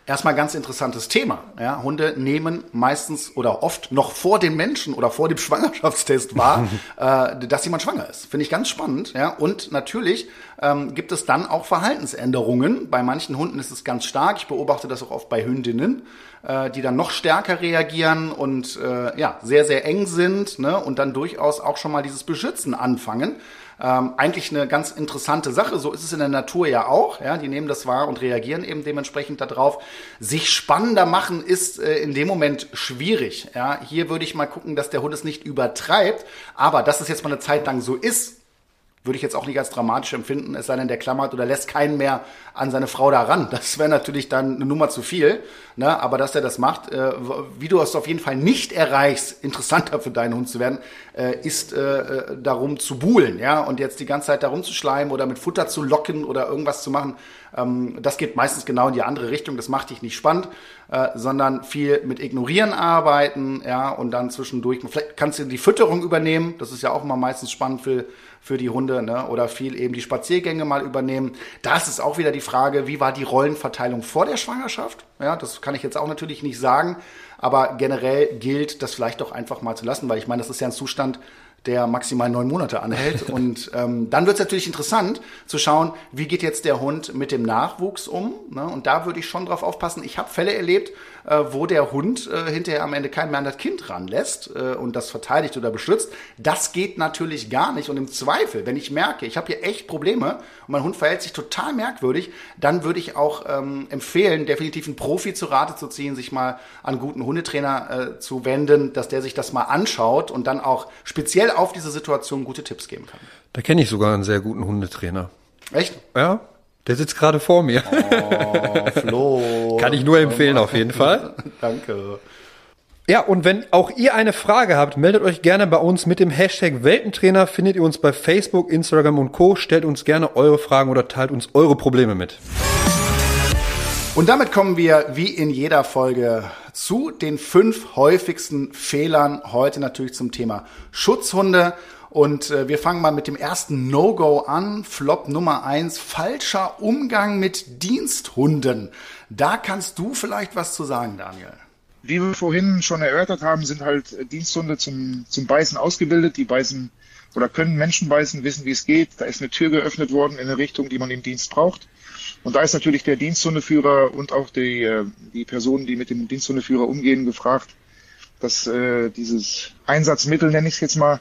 Erstmal ganz interessantes Thema. Ja, Hunde nehmen meistens oder oft noch vor den Menschen oder vor dem Schwangerschaftstest wahr, äh, dass jemand schwanger ist. Finde ich ganz spannend. Ja, und natürlich ähm, gibt es dann auch Verhaltensänderungen. Bei manchen Hunden ist es ganz stark. Ich beobachte das auch oft bei Hündinnen äh, die dann noch stärker reagieren und äh, ja, sehr, sehr eng sind ne? und dann durchaus auch schon mal dieses Beschützen anfangen. Ähm, eigentlich eine ganz interessante Sache. So ist es in der Natur ja auch. Ja, die nehmen das wahr und reagieren eben dementsprechend darauf. Sich spannender machen ist äh, in dem Moment schwierig. Ja, hier würde ich mal gucken, dass der Hund es nicht übertreibt. Aber dass es jetzt mal eine Zeit lang so ist, würde ich jetzt auch nicht als dramatisch empfinden, es sei denn, der klammert oder lässt keinen mehr an seine Frau da ran. Das wäre natürlich dann eine Nummer zu viel. Ne? Aber dass er das macht, äh, wie du es auf jeden Fall nicht erreichst, interessanter für deinen Hund zu werden, äh, ist äh, äh, darum zu buhlen, ja, und jetzt die ganze Zeit darum zu schleimen oder mit Futter zu locken oder irgendwas zu machen. Ähm, das geht meistens genau in die andere Richtung. Das macht dich nicht spannend, äh, sondern viel mit Ignorieren arbeiten, ja, und dann zwischendurch. Vielleicht kannst du die Fütterung übernehmen. Das ist ja auch immer meistens spannend für für die Hunde, ne? Oder viel eben die Spaziergänge mal übernehmen. Da ist auch wieder die Frage, wie war die Rollenverteilung vor der Schwangerschaft? Ja, das kann ich jetzt auch natürlich nicht sagen. Aber generell gilt, das vielleicht doch einfach mal zu lassen, weil ich meine, das ist ja ein Zustand, der maximal neun Monate anhält. Und ähm, dann wird es natürlich interessant zu schauen, wie geht jetzt der Hund mit dem Nachwuchs um. Ne? Und da würde ich schon drauf aufpassen. Ich habe Fälle erlebt, äh, wo der Hund äh, hinterher am Ende kein mehr an das Kind ranlässt äh, und das verteidigt oder beschützt. Das geht natürlich gar nicht. Und im Zweifel, wenn ich merke, ich habe hier echt Probleme und mein Hund verhält sich total merkwürdig, dann würde ich auch ähm, empfehlen, definitiv einen Profi zu Rate zu ziehen, sich mal an einen guten Hundetrainer äh, zu wenden, dass der sich das mal anschaut und dann auch speziell auf diese Situation gute Tipps geben kann. Da kenne ich sogar einen sehr guten Hundetrainer. Echt? Ja, der sitzt gerade vor mir. Oh, Flo. Kann ich nur empfehlen, auf jeden Fall. Danke. Ja, und wenn auch ihr eine Frage habt, meldet euch gerne bei uns mit dem Hashtag Weltentrainer. Findet ihr uns bei Facebook, Instagram und Co. Stellt uns gerne eure Fragen oder teilt uns eure Probleme mit. Und damit kommen wir wie in jeder Folge zu den fünf häufigsten Fehlern. Heute natürlich zum Thema Schutzhunde. Und äh, wir fangen mal mit dem ersten No-Go an. Flop Nummer eins, falscher Umgang mit Diensthunden. Da kannst du vielleicht was zu sagen, Daniel. Wie wir vorhin schon erörtert haben, sind halt Diensthunde zum, zum Beißen ausgebildet. Die beißen oder können Menschen beißen, wissen, wie es geht. Da ist eine Tür geöffnet worden in eine Richtung, die man im Dienst braucht. Und da ist natürlich der Diensthundeführer und auch die, äh, die Personen, die mit dem Diensthundeführer umgehen, gefragt, dass äh, dieses Einsatzmittel, nenne ich es jetzt mal,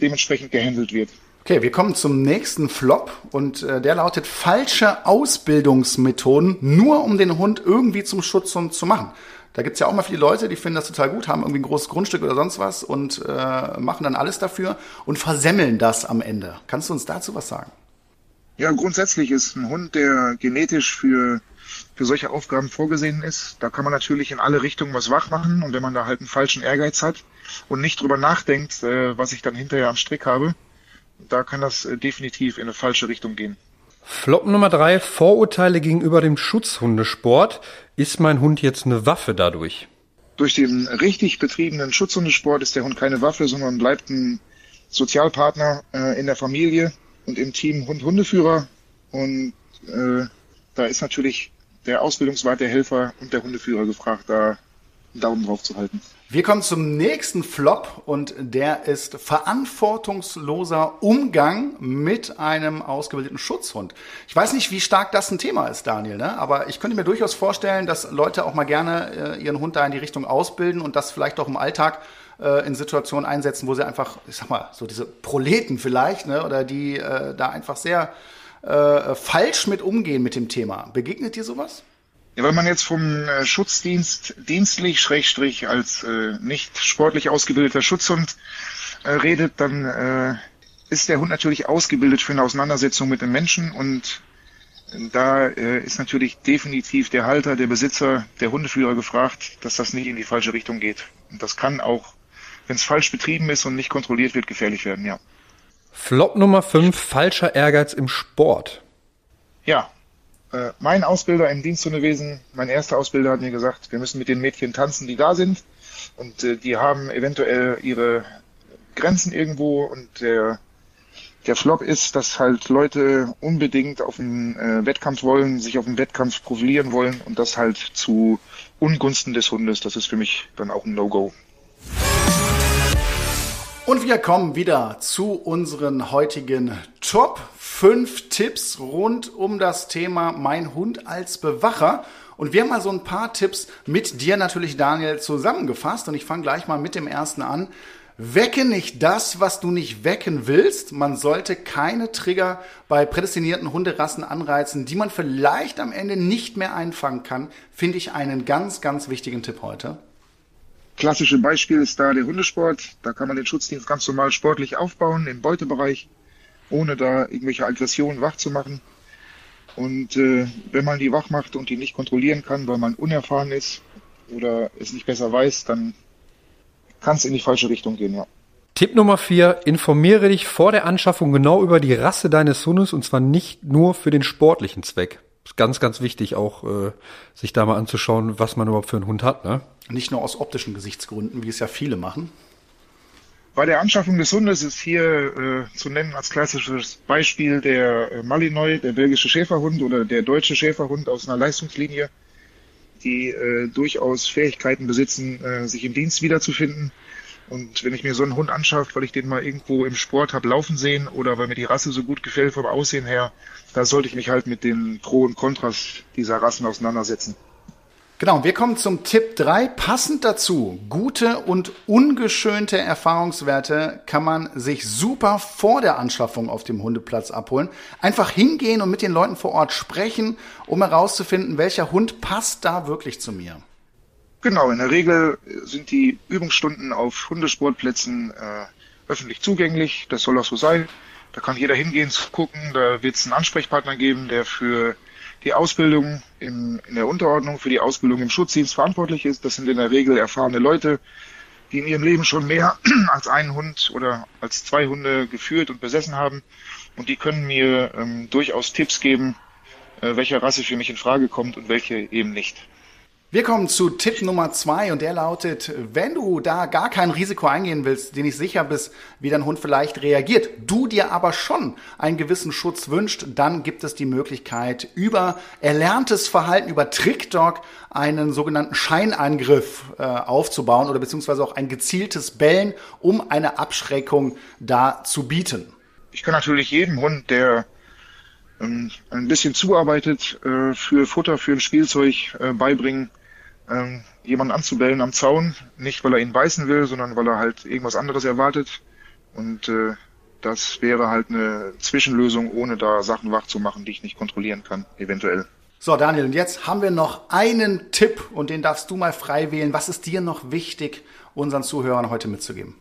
dementsprechend gehandelt wird. Okay, wir kommen zum nächsten Flop und äh, der lautet falsche Ausbildungsmethoden, nur um den Hund irgendwie zum Schutzhund zu machen. Da gibt's ja auch mal viele Leute, die finden das total gut, haben irgendwie ein großes Grundstück oder sonst was und äh, machen dann alles dafür und versemmeln das am Ende. Kannst du uns dazu was sagen? Ja, grundsätzlich ist ein Hund, der genetisch für, für solche Aufgaben vorgesehen ist, da kann man natürlich in alle Richtungen was wach machen und wenn man da halt einen falschen Ehrgeiz hat und nicht drüber nachdenkt, äh, was ich dann hinterher am Strick habe, da kann das äh, definitiv in eine falsche Richtung gehen. Flop Nummer drei, Vorurteile gegenüber dem Schutzhundesport. Ist mein Hund jetzt eine Waffe dadurch? Durch den richtig betriebenen Schutzhundesport ist der Hund keine Waffe, sondern bleibt ein Sozialpartner äh, in der Familie und im Team Hund-Hundeführer. Und äh, da ist natürlich der Ausbildungswart, der Helfer und der Hundeführer gefragt, da einen Daumen drauf zu halten. Wir kommen zum nächsten Flop und der ist verantwortungsloser Umgang mit einem ausgebildeten Schutzhund. Ich weiß nicht, wie stark das ein Thema ist, Daniel, ne? aber ich könnte mir durchaus vorstellen, dass Leute auch mal gerne äh, ihren Hund da in die Richtung ausbilden und das vielleicht auch im Alltag äh, in Situationen einsetzen, wo sie einfach, ich sag mal, so diese Proleten vielleicht, ne? oder die äh, da einfach sehr äh, falsch mit umgehen mit dem Thema. Begegnet dir sowas? Ja, wenn man jetzt vom äh, Schutzdienst dienstlich, Schrägstrich, als äh, nicht sportlich ausgebildeter Schutzhund äh, redet, dann äh, ist der Hund natürlich ausgebildet für eine Auseinandersetzung mit dem Menschen und da äh, ist natürlich definitiv der Halter, der Besitzer, der Hundeführer gefragt, dass das nicht in die falsche Richtung geht. Und das kann auch, wenn es falsch betrieben ist und nicht kontrolliert wird, gefährlich werden, ja. Flop Nummer 5, falscher Ehrgeiz im Sport. Ja, äh, mein Ausbilder im Diensthundewesen, mein erster Ausbilder hat mir gesagt, wir müssen mit den Mädchen tanzen, die da sind. Und äh, die haben eventuell ihre Grenzen irgendwo und der, der Flop ist, dass halt Leute unbedingt auf den äh, Wettkampf wollen, sich auf den Wettkampf profilieren wollen und das halt zu Ungunsten des Hundes. Das ist für mich dann auch ein No-Go. Und wir kommen wieder zu unseren heutigen Top 5 Tipps rund um das Thema Mein Hund als Bewacher. Und wir haben mal so ein paar Tipps mit dir natürlich, Daniel, zusammengefasst. Und ich fange gleich mal mit dem ersten an. Wecke nicht das, was du nicht wecken willst. Man sollte keine Trigger bei prädestinierten Hunderassen anreizen, die man vielleicht am Ende nicht mehr einfangen kann. Finde ich einen ganz, ganz wichtigen Tipp heute. Klassische Beispiel ist da der Hundesport. Da kann man den Schutzdienst ganz normal sportlich aufbauen im Beutebereich, ohne da irgendwelche Aggressionen wach zu machen. Und äh, wenn man die wach macht und die nicht kontrollieren kann, weil man unerfahren ist oder es nicht besser weiß, dann kann es in die falsche Richtung gehen, ja. Tipp Nummer vier, informiere dich vor der Anschaffung genau über die Rasse deines Hundes und zwar nicht nur für den sportlichen Zweck. Ist ganz, ganz wichtig auch, äh, sich da mal anzuschauen, was man überhaupt für einen Hund hat, ne? Nicht nur aus optischen Gesichtsgründen, wie es ja viele machen. Bei der Anschaffung des Hundes ist hier äh, zu nennen als klassisches Beispiel der äh, Malinois, der belgische Schäferhund oder der deutsche Schäferhund aus einer Leistungslinie, die äh, durchaus Fähigkeiten besitzen, äh, sich im Dienst wiederzufinden. Und wenn ich mir so einen Hund anschaffe, weil ich den mal irgendwo im Sport habe laufen sehen oder weil mir die Rasse so gut gefällt vom Aussehen her, da sollte ich mich halt mit den Pro und Kontras dieser Rassen auseinandersetzen. Genau, wir kommen zum Tipp 3. Passend dazu, gute und ungeschönte Erfahrungswerte kann man sich super vor der Anschaffung auf dem Hundeplatz abholen. Einfach hingehen und mit den Leuten vor Ort sprechen, um herauszufinden, welcher Hund passt da wirklich zu mir. Genau, in der Regel sind die Übungsstunden auf Hundesportplätzen äh, öffentlich zugänglich. Das soll auch so sein. Da kann jeder hingehen gucken. Da wird es einen Ansprechpartner geben, der für die Ausbildung im, in der Unterordnung, für die Ausbildung im Schutzdienst verantwortlich ist. Das sind in der Regel erfahrene Leute, die in ihrem Leben schon mehr als einen Hund oder als zwei Hunde geführt und besessen haben. Und die können mir ähm, durchaus Tipps geben, äh, welche Rasse für mich in Frage kommt und welche eben nicht. Wir kommen zu Tipp Nummer zwei und der lautet, wenn du da gar kein Risiko eingehen willst, dir nicht sicher bist, wie dein Hund vielleicht reagiert, du dir aber schon einen gewissen Schutz wünscht, dann gibt es die Möglichkeit, über erlerntes Verhalten, über TrickDog einen sogenannten Scheinangriff äh, aufzubauen oder beziehungsweise auch ein gezieltes Bellen, um eine Abschreckung da zu bieten. Ich kann natürlich jedem Hund, der ähm, ein bisschen zuarbeitet, äh, für Futter, für ein Spielzeug äh, beibringen, ähm, jemanden anzubellen am Zaun, nicht weil er ihn beißen will, sondern weil er halt irgendwas anderes erwartet. Und äh, das wäre halt eine Zwischenlösung, ohne da Sachen wach zu machen, die ich nicht kontrollieren kann, eventuell. So, Daniel, und jetzt haben wir noch einen Tipp und den darfst du mal frei wählen. Was ist dir noch wichtig, unseren Zuhörern heute mitzugeben?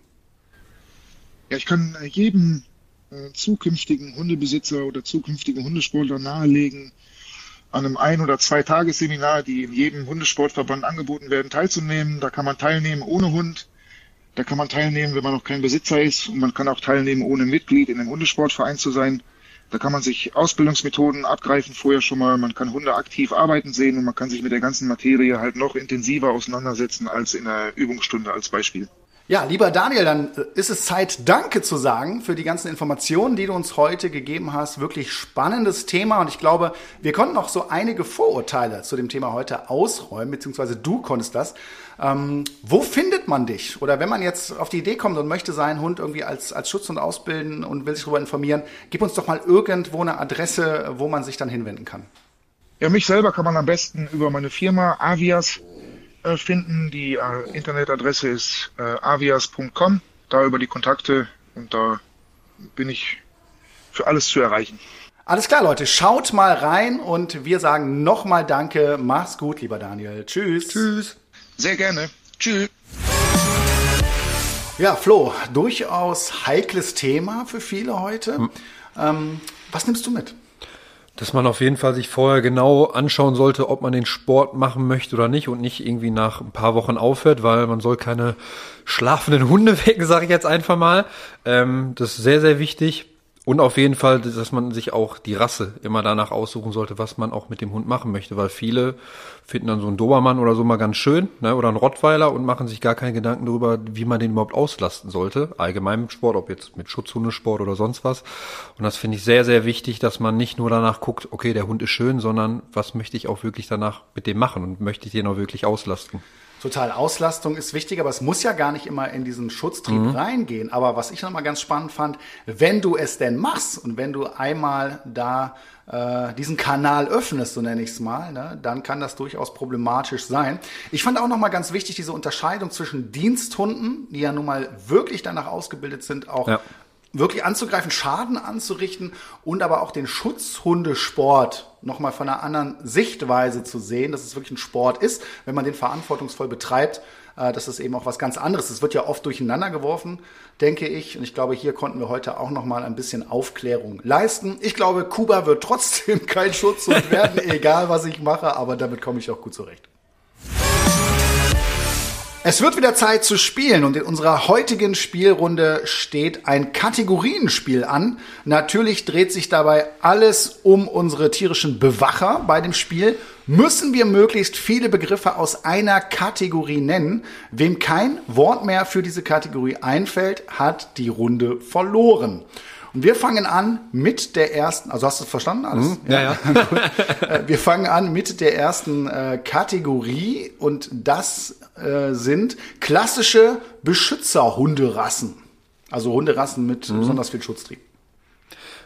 Ja, ich kann jedem äh, zukünftigen Hundebesitzer oder zukünftigen Hundesportler nahelegen, an einem Ein- oder Zwei-Tagesseminar, die in jedem Hundesportverband angeboten werden, teilzunehmen. Da kann man teilnehmen ohne Hund. Da kann man teilnehmen, wenn man noch kein Besitzer ist. Und man kann auch teilnehmen, ohne Mitglied in einem Hundesportverein zu sein. Da kann man sich Ausbildungsmethoden abgreifen vorher schon mal. Man kann Hunde aktiv arbeiten sehen und man kann sich mit der ganzen Materie halt noch intensiver auseinandersetzen als in einer Übungsstunde als Beispiel. Ja, lieber Daniel, dann äh, ist es Zeit, Danke zu sagen für die ganzen Informationen, die du uns heute gegeben hast. Wirklich spannendes Thema und ich glaube, wir konnten auch so einige Vorurteile zu dem Thema heute ausräumen, beziehungsweise du konntest das. Ähm, wo findet man dich? Oder wenn man jetzt auf die Idee kommt und möchte seinen Hund irgendwie als, als Schutzhund ausbilden und will sich darüber informieren, gib uns doch mal irgendwo eine Adresse, wo man sich dann hinwenden kann. Ja, mich selber kann man am besten über meine Firma Avias äh, finden. Die äh, Internetadresse ist äh, avias.com, da über die Kontakte und da bin ich für alles zu erreichen. Alles klar, Leute, schaut mal rein und wir sagen nochmal Danke. Mach's gut, lieber Daniel. Tschüss. Tschüss. Sehr gerne. Tschüss. Ja, Flo, durchaus heikles Thema für viele heute. Hm. Ähm, was nimmst du mit? Dass man auf jeden Fall sich vorher genau anschauen sollte, ob man den Sport machen möchte oder nicht und nicht irgendwie nach ein paar Wochen aufhört, weil man soll keine schlafenden Hunde wecken, sage ich jetzt einfach mal. Ähm, das ist sehr, sehr wichtig. Und auf jeden Fall, dass man sich auch die Rasse immer danach aussuchen sollte, was man auch mit dem Hund machen möchte, weil viele finden dann so einen Dobermann oder so mal ganz schön, ne, oder einen Rottweiler und machen sich gar keine Gedanken darüber, wie man den überhaupt auslasten sollte, allgemein im Sport, ob jetzt mit Schutzhundesport oder sonst was. Und das finde ich sehr, sehr wichtig, dass man nicht nur danach guckt, okay, der Hund ist schön, sondern was möchte ich auch wirklich danach mit dem machen und möchte ich den auch wirklich auslasten. Total, Auslastung ist wichtig, aber es muss ja gar nicht immer in diesen Schutztrieb mhm. reingehen. Aber was ich nochmal ganz spannend fand, wenn du es denn machst und wenn du einmal da äh, diesen Kanal öffnest, so nenne ich es mal, ne, dann kann das durchaus problematisch sein. Ich fand auch nochmal ganz wichtig diese Unterscheidung zwischen Diensthunden, die ja nun mal wirklich danach ausgebildet sind, auch ja wirklich anzugreifen, Schaden anzurichten und aber auch den Schutzhundesport nochmal von einer anderen Sichtweise zu sehen, dass es wirklich ein Sport ist, wenn man den verantwortungsvoll betreibt, äh, dass es eben auch was ganz anderes ist. Es wird ja oft durcheinander geworfen, denke ich. Und ich glaube, hier konnten wir heute auch nochmal ein bisschen Aufklärung leisten. Ich glaube, Kuba wird trotzdem kein Schutzhund werden, egal was ich mache, aber damit komme ich auch gut zurecht. Es wird wieder Zeit zu spielen und in unserer heutigen Spielrunde steht ein Kategorienspiel an. Natürlich dreht sich dabei alles um unsere tierischen Bewacher. Bei dem Spiel müssen wir möglichst viele Begriffe aus einer Kategorie nennen. Wem kein Wort mehr für diese Kategorie einfällt, hat die Runde verloren. Und wir fangen an mit der ersten, also hast du verstanden alles? Mhm, ja, ja. Äh, wir fangen an mit der ersten äh, Kategorie und das äh, sind klassische Beschützerhunderassen. Also Hunderassen mit mhm. besonders viel Schutztrieb.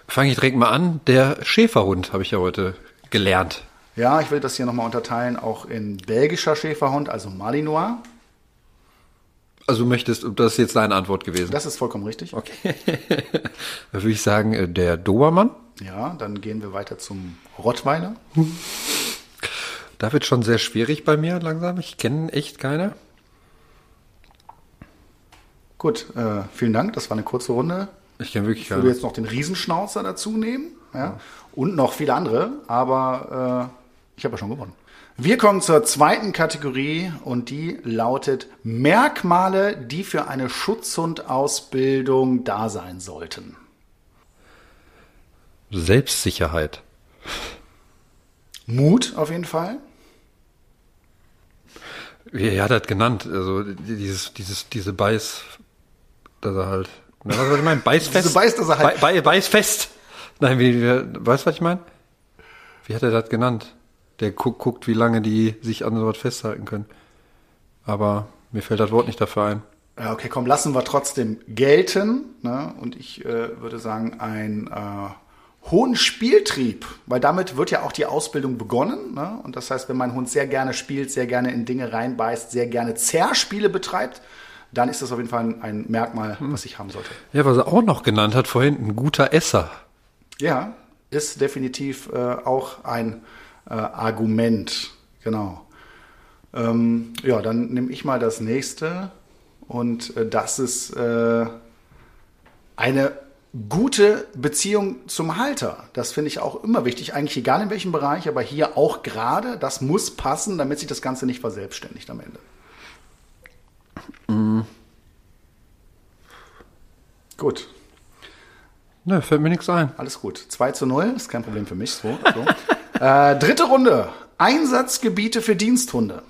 Fange ich direkt mal an. Der Schäferhund habe ich ja heute gelernt. Ja, ich will das hier nochmal unterteilen, auch in belgischer Schäferhund, also Malinois. Also du möchtest, das ist jetzt deine Antwort gewesen. Das ist vollkommen richtig. Okay. da würde ich sagen, äh, der Dobermann. Ja, dann gehen wir weiter zum Rottweiler. Da wird schon sehr schwierig bei mir langsam. Ich kenne echt keine. Gut, äh, vielen Dank. Das war eine kurze Runde. Ich kenne wirklich keine. Ich würde jetzt noch den Riesenschnauzer dazu nehmen. Ja? ja. Und noch viele andere. Aber äh, ich habe ja schon gewonnen. Wir kommen zur zweiten Kategorie und die lautet Merkmale, die für eine Schutzhundausbildung da sein sollten. Selbstsicherheit. Mut auf jeden Fall. Wie er hat das genannt, also dieses, dieses, diese Beiß, dass er halt, na, was soll ich meinen? Beißfest? diese Beiß, dass er halt. Be, Be, Beißfest. Nein, wie, wie, weißt du, was ich meine? Wie hat er das genannt? der guckt, guckt, wie lange die sich an sowas festhalten können. Aber mir fällt das Wort nicht dafür ein. Ja, okay, komm, lassen wir trotzdem gelten. Ne? Und ich äh, würde sagen, ein äh, hohen Spieltrieb, weil damit wird ja auch die Ausbildung begonnen. Ne? Und das heißt, wenn mein Hund sehr gerne spielt, sehr gerne in Dinge reinbeißt, sehr gerne Zerspiele betreibt, dann ist das auf jeden Fall ein, ein Merkmal, was ich haben sollte. Ja, was er auch noch genannt hat vorhin, ein guter Esser. Ja, ist definitiv äh, auch ein äh, Argument. Genau. Ähm, ja, dann nehme ich mal das nächste. Und äh, das ist äh, eine gute Beziehung zum Halter. Das finde ich auch immer wichtig. Eigentlich egal in welchem Bereich, aber hier auch gerade. Das muss passen, damit sich das Ganze nicht verselbstständigt am Ende. Mm. Gut. Ne, fällt mir nichts ein. Alles gut. 2 zu 0, ist kein Problem für mich. So, so. äh, dritte Runde. Einsatzgebiete für Diensthunde.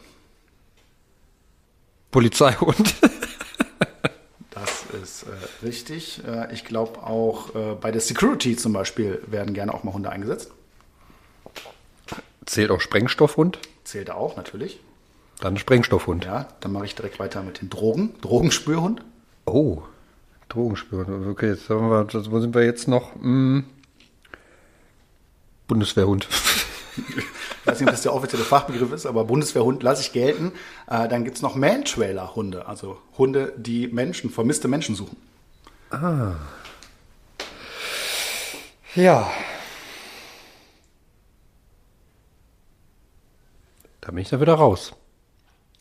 Polizeihund. Das ist äh, richtig. Äh, ich glaube auch äh, bei der Security zum Beispiel werden gerne auch mal Hunde eingesetzt. Zählt auch Sprengstoffhund? Zählt auch, natürlich. Dann Sprengstoffhund. Ja, dann mache ich direkt weiter mit den Drogen. Drogenspürhund. Oh, Drogenspürhund. Okay, jetzt haben wir, wo sind wir jetzt noch? Hm. Bundeswehrhund. Ich weiß nicht, ob das der offizielle Fachbegriff ist, aber Bundeswehrhund lasse ich gelten. Äh, dann gibt es noch Man-Trailer-Hunde, also Hunde, die Menschen, vermisste Menschen suchen. Ja. Da bin ich dann wieder raus.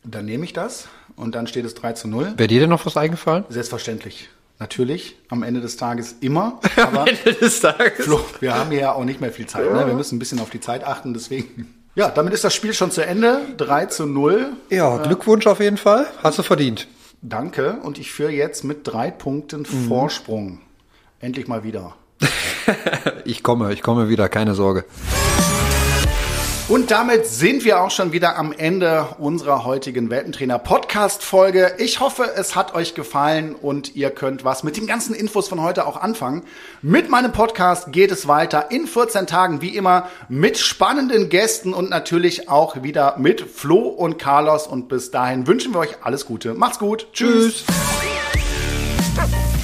Dann nehme ich das und dann steht es 3 zu 0. Wäre dir denn noch was eingefallen? Selbstverständlich. Natürlich, am Ende des Tages immer. Aber des Tages. Flo, wir haben hier ja auch nicht mehr viel Zeit. Ne? Wir müssen ein bisschen auf die Zeit achten, deswegen. Ja, damit ist das Spiel schon zu Ende. 3 zu 0. Ja, Glückwunsch auf jeden Fall. Hast du verdient. Danke. Und ich führe jetzt mit drei Punkten Vorsprung. Endlich mal wieder. Ich komme, ich komme wieder, keine Sorge. Und damit sind wir auch schon wieder am Ende unserer heutigen Welpentrainer Podcast Folge. Ich hoffe, es hat euch gefallen und ihr könnt was mit den ganzen Infos von heute auch anfangen. Mit meinem Podcast geht es weiter in 14 Tagen wie immer mit spannenden Gästen und natürlich auch wieder mit Flo und Carlos und bis dahin wünschen wir euch alles Gute. Macht's gut. Tschüss. Tschüss.